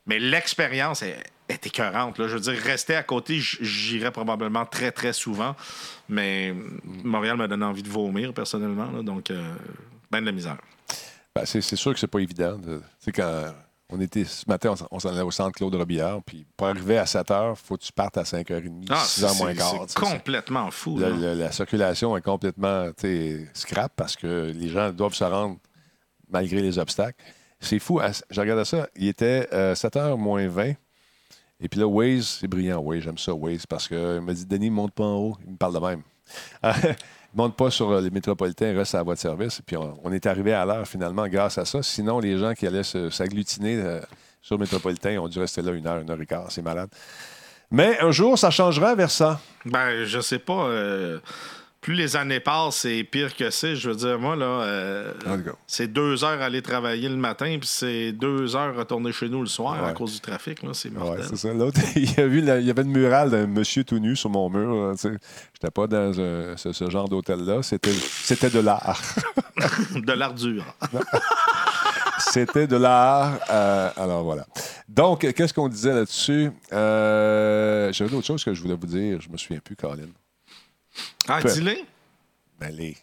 Mais l'expérience est, est écœurante. Là. Je veux dire, rester à côté, j'irais probablement très, très souvent. Mais Montréal m'a donné envie de vomir, personnellement. là. donc, euh, ben de la misère. Ben, c'est c'est sûr que c'est pas évident. sais, quand on était ce matin, on s'en- on s'en allait au centre Claude Robillard, puis pour arriver à 7 h, il faut que tu partes à 5h30, Ah, 6 h moins quart. c'est complètement fou. La, là. la- la circulation est complètement scrap parce que les gens doivent se rendre malgré les obstacles. C'est fou. Je regardais ça. Il était 7h moins 20. Et puis là, Waze, c'est brillant, Waze. J'aime ça, Waze, parce qu'il m'a dit Denis, monte pas en haut. Il me parle de même. Monte pas sur euh, les métropolitains, reste à votre service. Et puis on, est arrivé à l'heure finalement grâce à ça. Sinon, les gens qui allaient s'agglutiner euh, sur le métropolitain ont dû rester là une heure, une heure et quart. C'est malade. Mais un jour, ça changera vers ça. Ben, je sais pas. euh, plus les années passent, c'est pire que c'est. Je veux dire, moi, là, euh, c'est deux heures aller travailler le matin, puis c'est deux heures retourner chez nous le soir à cause du trafic. là. C'est Ouais, mortel. c'est ça. L'autre, il y avait une murale d'un monsieur tout nu sur mon mur. sais. J'étais pas dans un- ce, ce genre d'hôtel-là. C'était, c'était de l'art. de l'ardure. c'était de l'art. Euh, alors voilà. Donc, qu'est-ce qu'on disait là-dessus? Euh, j'avais d'autres choses que je voulais vous dire. Je me souviens plus, Colin. Ah, Peu. dis-le. Ben, les...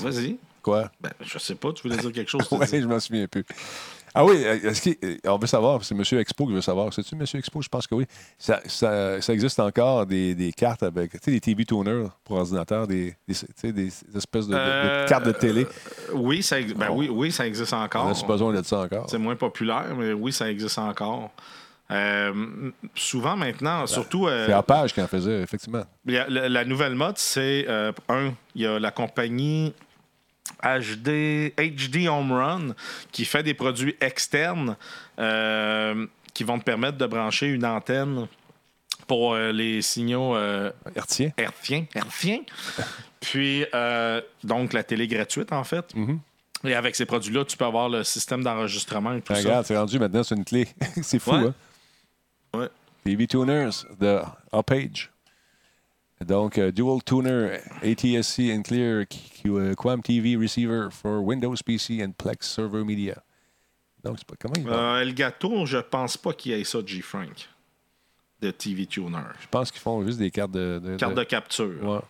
Vas-y. Quoi? Ben, je sais pas, tu voulais dire quelque chose. Oui, je me souviens plus. Ah oui, est-ce qu'il- on veut savoir, c'est M. Expo qui veut savoir. C'est-tu M. Expo? Je pense que oui. Ça, ça- ça existe encore des, des cartes avec, tu sais, des TV tuners pour ordinateur, des, des, espèces de, de- de Euh, cartes de télé. Oui, ça, ben, oui, oui, ça existe On encore. a besoin de ça encore? C'est moins populaire, mais oui, ça existe encore. Euh, souvent maintenant, surtout. euh, C'est à page qui en faisait, effectivement. la, la nouvelle mode, c'est euh, un, il y a la compagnie HD, HD Home Run qui fait des produits externes. Euh, qui vont te permettre de brancher une antenne pour les signaux Hertien. hertziens. hertziens. Puis, euh, donc, la télé gratuite, en fait. Et avec ces produits-là, tu peux avoir le système d'enregistrement et tout ça. Regarde, c'est rendu maintenant sur une clé. c'est fou, Ouais. hein? Ouais. TV Tuners de Upage. Donc, euh, Dual Tuner, ATSC and Clear, Q- euh, TV Receiver for Windows PC and Plex Server Media. Donc, pas comment il va? Euh, Elgato, je pense pas qu'il y ait ça, G-Frank, de TV Tuner. Je pense qu'ils font juste des cartes de. de- Carte de- de capture. Ouais.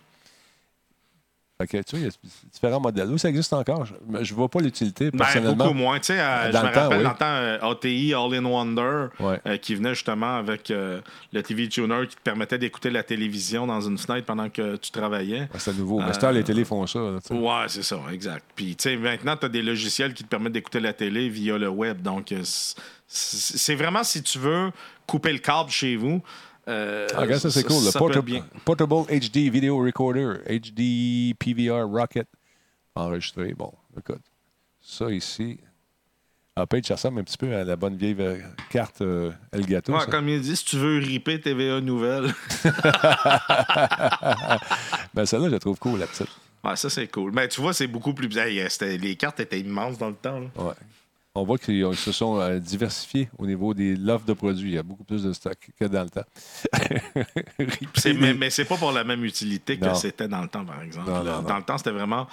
Que, tu vois, il y a différents modèles. Oui, ça existe encore. Je ne vois pas l'utilité, Ben, personnellement. beaucoup moins. Tu sais, euh, je me temps, rappelle oui. dans le temps, euh, ATI All in Wonder, Ouais. euh, qui venait justement avec euh, le TV Tuner qui te permettait d'écouter la télévision dans une fenêtre pendant que tu travaillais. C'est nouveau. Mais les télés font ça. là. Ouais, c'est ça, exact. Puis, tu sais, maintenant, tu as des logiciels qui te permettent d'écouter la télé via le web. Donc, euh, c'est vraiment si tu veux couper le câble chez vous. Euh, Ah, regarde, ça, c'est cool. Le ça peut être porta- bien. Portable HD Video Recorder, HD PVR Rocket. Enregistré. Bon, écoute. Ça ici. Ah, Page, ça ressemble un petit peu à la bonne vieille euh, carte euh, Elgato. Ouais, comme il dit, si tu veux ripper TVA Nouvelle, Ben, celle-là, je la trouve cool, la petite. ouais, ça c'est cool. Mais tu vois, c'est beaucoup plus. Hey, les cartes étaient immenses dans le temps. là. Ouais. On voit qu'ils se sont euh, diversifiés au niveau des l'offre de produits. Il y a beaucoup plus de stock que dans le temps. Mais mais c'est pas pour la même utilité que c'était dans le temps, par exemple. Non, Là, non, non. Dans le temps, c'était vraiment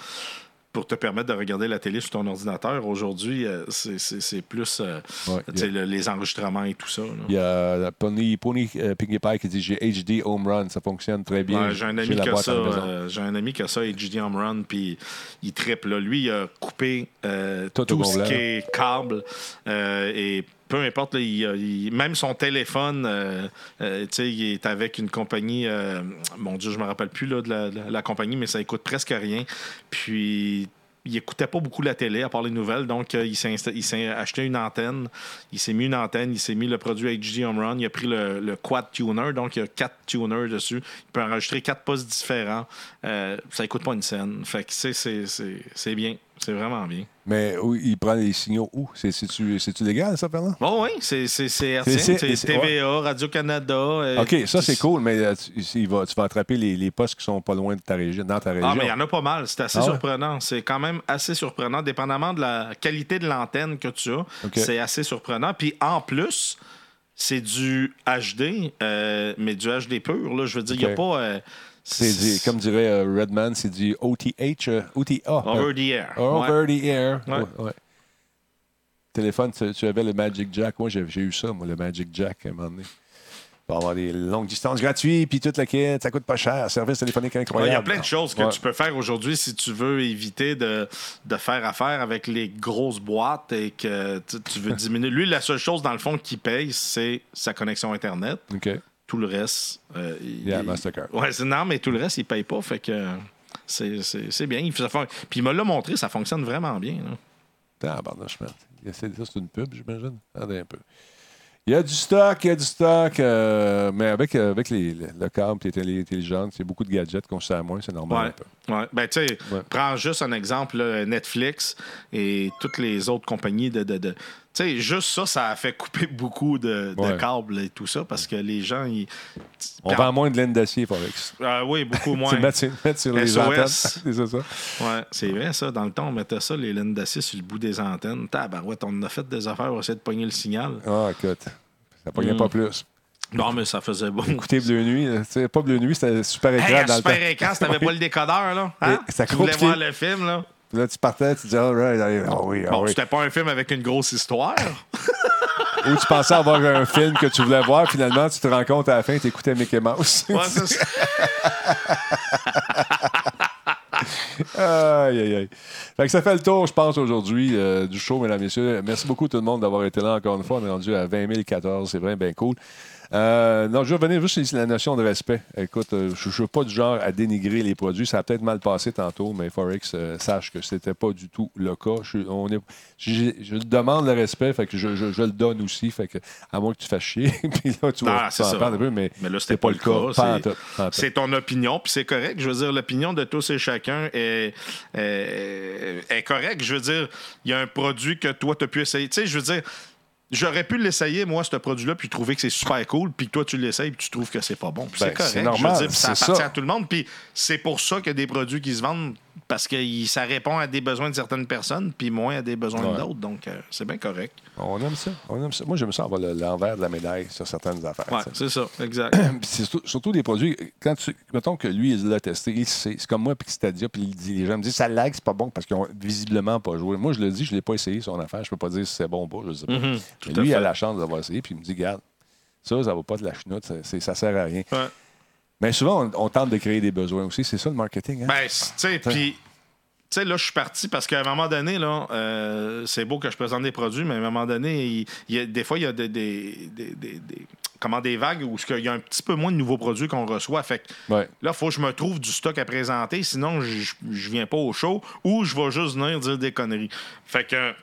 pour te permettre de regarder la télé sur ton ordinateur. Aujourd'hui, euh, c'est- plus euh, Ouais, le- les enregistrements et tout ça. Il y a la Pony, Pony euh, Pinkie Pie qui dit j'ai HD Home Run, ça fonctionne très bien. Ouais, j'ai un ami la qui a boîte ça. euh, j'ai un ami qui a ça, HD Home Run, puis il triple. Là. Lui, il a coupé euh, Tout tout, ce qui est câble euh, et peu importe, même son téléphone, euh, euh, il est avec une compagnie, euh, mon Dieu, je me rappelle plus là, de la, compagnie, mais ça coûte presque rien. Puis il écoutait pas beaucoup la télé, à part les nouvelles. Donc, il s'est acheté une antenne. Il s'est mis une antenne. Il s'est mis le produit HD Home Run. Il a pris le, Quad Tuner. Donc, il y a quatre tuners dessus. Il peut enregistrer quatre postes différents. Ça ne coûte pas une scène. Fait que c'est bien. C'est vraiment bien. Mais où, il prend les signaux où? C'est- C'est-tu légal, ça, Fernand? Bon, oui, c'est c'est- c'est hertzien. c'est- C'est c'est- TVA, Radio-Canada. euh, OK, ça, c'est cool, mais euh, tu, vas attraper les, les postes qui sont pas loin de ta région, dans ta région. Ah, mais il y en a pas mal. C'est assez Ah ouais? surprenant. C'est quand même assez surprenant, dépendamment de la qualité de l'antenne que tu as. C'est assez surprenant. Puis en plus, c'est du HD, euh, mais du HD pur. Là, je veux dire, il n'y a pas. euh, C'est du- comme dirait euh, Redman, c'est du OTH, euh, OTA. Over the air. Over the air. Ouais. Ouais, ouais. Téléphone, tu, tu avais le Magic Jack. Moi, j'ai j'ai eu ça, moi, le Magic Jack, à un moment donné. Pour avoir des longues distances gratuites, puis toute la quête, ça coûte pas cher. Service téléphonique incroyable. Il y a plein de choses que Ouais. tu peux faire aujourd'hui si tu veux éviter de, de faire affaire avec les grosses boîtes et que tu, tu veux diminuer. Lui, la seule chose, dans le fond, qu'il paye, c'est sa connexion Internet. OK. Tout le reste. euh, il, Yeah, il- Mastercard. Ouais, c'est- non, mais tout le reste, il paye pas. Fait que c'est, c'est, c'est bien. Il ça Puis il me l'a montré, ça fonctionne vraiment bien. là. Tabarnouche, merde. Il essaie- Ça, c'est une pub, j'imagine. Attendez un peu. Il y a du stock, il y a du stock, euh, mais avec, euh, avec les, le, le câble, les télé intelligentes, c'est beaucoup de gadgets qu'on sert moins, c'est normal un peu. Ouais. Ben, tu sais, Ouais. prends juste un exemple, là, Netflix et toutes les autres compagnies de. de, de- sais, juste ça, ça a fait couper beaucoup de, de Ouais. câbles et tout ça parce que les gens. Ils... On vend moins de laine d'acier, Forex. Ah oui, beaucoup moins. mettre, sur- mettre sur les SOS. antennes. c'est ça. Ouais, c'est vrai, ça. Dans le temps, on mettait ça, les laines d'acier sur le bout des antennes. Tabarouette, on a fait des affaires pour essayer de pogner le signal. Ah, écoute. Ça pognait Mm. pas plus. Non, mais ça faisait bon. Écoutez Bleu Nuit, euh, pas Bleu Nuit, c'était super écran Hey, le super écran, si t'avais pas le décodeur, là. Hein? Ça tu voulais voir le film, là? Là, tu partais, tu disais, all right, allez, ah oui, ah Bon, oui. c'était pas un film avec une grosse histoire. Ou tu pensais avoir un film que tu voulais voir, finalement, tu te rends compte à la fin, tu écoutais Mickey Mouse. Ouais, c'est ça. Aïe, aïe, aïe. Fait que ça fait le tour, je pense, aujourd'hui euh, du show, mesdames et messieurs. Merci beaucoup tout le monde d'avoir été là encore une fois. On est rendu à 20 014. C'est vraiment bien cool. Euh, non, je revenir juste sur la notion de respect. Écoute, euh, je ne suis pas du genre à dénigrer les produits. Ça a peut-être mal passé tantôt, mais Forex euh, sache que c'était pas du tout le cas. Je, on est, je, je demande le respect, fait que je, le donne aussi. Fait que, à moins que tu fasses chier. Puis là, tu vas en un peu, mais, Mais là, c'était c'était pas le cas. Pas C'est- pas ton opinion, puis c'est correct. Je veux dire, l'opinion de tous et chacun est, est, est correcte. Je veux dire, il y a un produit que toi, tu as pu essayer. Tu sais, je veux dire, J'aurais pu l'essayer, moi, ce produit-là, puis trouver que c'est super cool, puis toi, tu l'essayes, puis tu trouves que c'est pas bon. Ben, c'est correct. c'est Je veux normal, dire, ça appartient ça. à tout le monde. Puis c'est pour ça qu'il y a des produits qui se vendent, parce que ça répond à des besoins de certaines personnes, puis moins à des besoins Ouais. d'autres. Donc, euh, c'est bien correct. On aime ça. On aime ça. Moi, j'aime ça avoir le- l'envers de la médaille sur certaines affaires. Sais. c'est ça, exact. C'est surtout, des produits, quand tu, mettons que lui, il l'a testé, il sait. C'est comme moi, puis Stadia, puis il dit, les gens me disent, ça lag, c'est pas bon, parce qu'ils ont visiblement pas joué. Moi, je le dis, je l'ai pas essayé, son affaire. Je peux pas dire si c'est bon ou pas, je sais pas. Mhm, tout lui, il a la chance d'avoir essayé, puis il me dit, regarde, ça, ça va pas de la chenoute, ça, ça sert à rien. Ouais. Mais souvent, on, on tente de créer des besoins aussi. C'est ça, le marketing. Hein? Ben, tu sais, puis. Tu sais, là, je suis parti parce qu'à un moment donné, là, euh, c'est beau que je présente des produits, mais à un moment donné, il, il y a, des fois, il y a des, des, des- comment, des vagues où il y a un petit peu moins de nouveaux produits qu'on reçoit. Fait que Ouais. là, il faut que je me trouve du stock à présenter, sinon, je viens pas au show ou je vais juste venir dire des conneries. Fait que.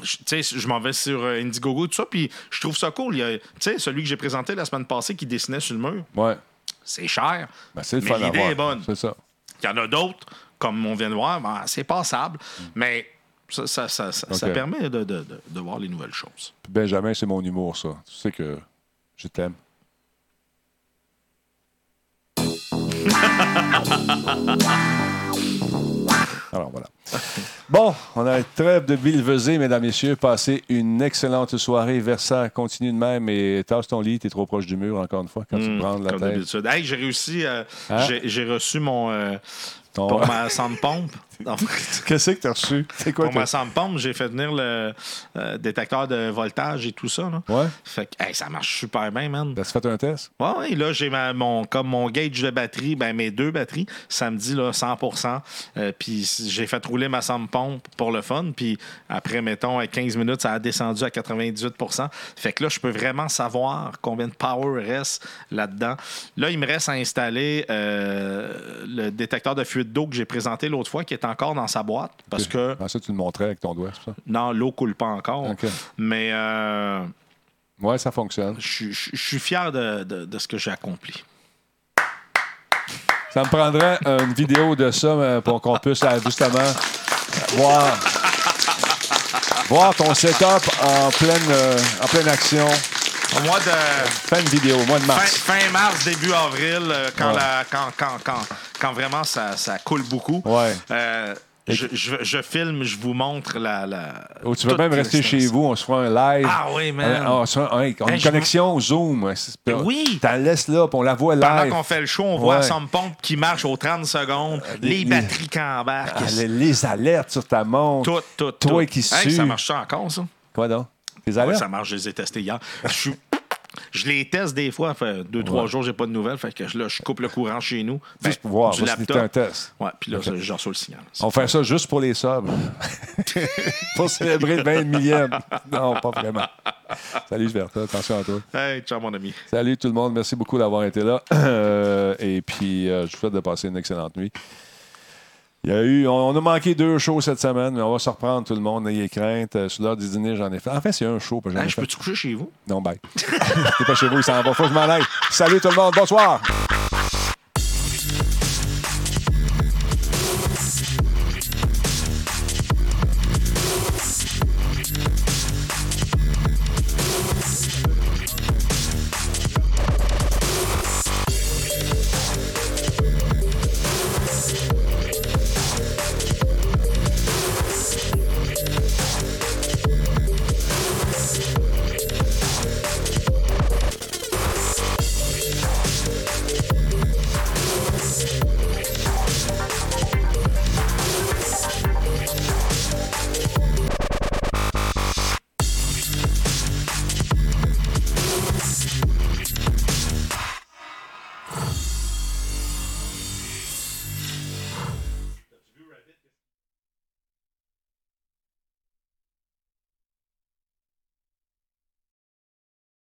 je- Tu sais, je m'en vais sur euh, Indiegogo, tout ça, puis je trouve ça cool. Il y a- Tu sais, celui que j'ai présenté la semaine passée qui dessinait sur le mur, Ouais. C'est cher. Ben, c'est le Mais l'idée est bonne. C'est ça. Il y en a d'autres, comme on vient de voir, ben, c'est passable, mais ça, ça, ça, ça- ça Ok. permet de, de- de- de voir les nouvelles choses. Puis Benjamin, c'est mon humour, ça. Tu sais que je t'aime. Alors voilà. Bon, on a une trêve de billevesée, mesdames, messieurs. Passez une excellente soirée. Versa, continue de même et tasse ton lit. T'es trop proche du mur, encore une fois, quand tu te Hmm, branles la comme tête. d'habitude. Hey, j'ai réussi, euh, Hein? j'ai- j'ai reçu mon. euh, Ton- pour ma pompe. Qu'est-ce que t'as reçu? C'est quoi pour ma sound pompe, j'ai fait venir le euh, détecteur de voltage et tout ça. Là. Ouais? Fait que hey, ça marche super bien, man. T'as fait un test? Ouais, ouais, là, j'ai mon, comme mon gauge de batterie, ben, mes deux batteries, ça me dit là, 100 euh, Puis j'ai fait rouler ma somme pompe pour le fun. Puis après, mettons, à 15 minutes, ça a descendu à 98 Fait que là, je peux vraiment savoir combien de power reste là-dedans. Là, il me reste à installer euh, le détecteur de fuite d'eau que j'ai présenté l'autre fois, qui est encore dans sa boîte. Parce que, Ah, ça, tu le montrais avec ton doigt, c'est ça? non, l'eau coule pas encore. OK. Mais euh, Ouais, ça fonctionne. je suis- fier de- de- de ce que j'ai accompli. Ça me prendrait une vidéo de ça pour qu'on puisse justement voir, voir ton setup en pleine, en pleine action. Au mois de Fais une vidéo au mois de fin, mars. fin mars, début avril, euh, quand, Ouais. la- quand, quand, quand, quand vraiment ça, ça coule beaucoup, Ouais. euh, je, je, je filme, je vous montre la. la Ou tu peux même rester chez vous, on se fera un live. Ah oui, man. Euh, on se fera un- on a Hey, une connexion Zoom. Oui. T'en laisses là, puis on la voit Pendant live. qu'on fait le show, on voit Ouais. somme pompe qui marche aux 30 secondes, les- les, batteries qui embarquent. Ah, les, les alertes sur ta montre. tout, tout, Toi tout. qui Hey, sues. ça marche ça encore, ça? Quoi donc? Ouais, alertes? ça marche, je les ai testés hier. Je suis- Je les teste des fois. Fait deux, trois jours, j'ai pas de nouvelles. Fait que là, je coupe le courant chez nous. Ben, Juste pour voir. du laptop. un test. Ouais, puis là, j'en reçois le signal. On fait ça juste pour les subs. pour célébrer le 20 millième. Non, pas vraiment. Salut, Bertha. Attention à toi. Hey, ciao, mon ami. Salut tout le monde. Merci beaucoup d'avoir été là. Euh, et puis, euh, je vous souhaite de passer une excellente nuit. Il y a eu, on, on a manqué deux shows cette semaine, mais on va se reprendre tout le monde. N'ayez crainte. Euh, sur l'heure du dîner, j'en ai fait. En fait, c'est un show. Hey, je peux-tu coucher chez vous? Non, bye. T'es pas chez vous, il s'en va. Faut que je m'en aille. Salut tout le monde. Bonsoir.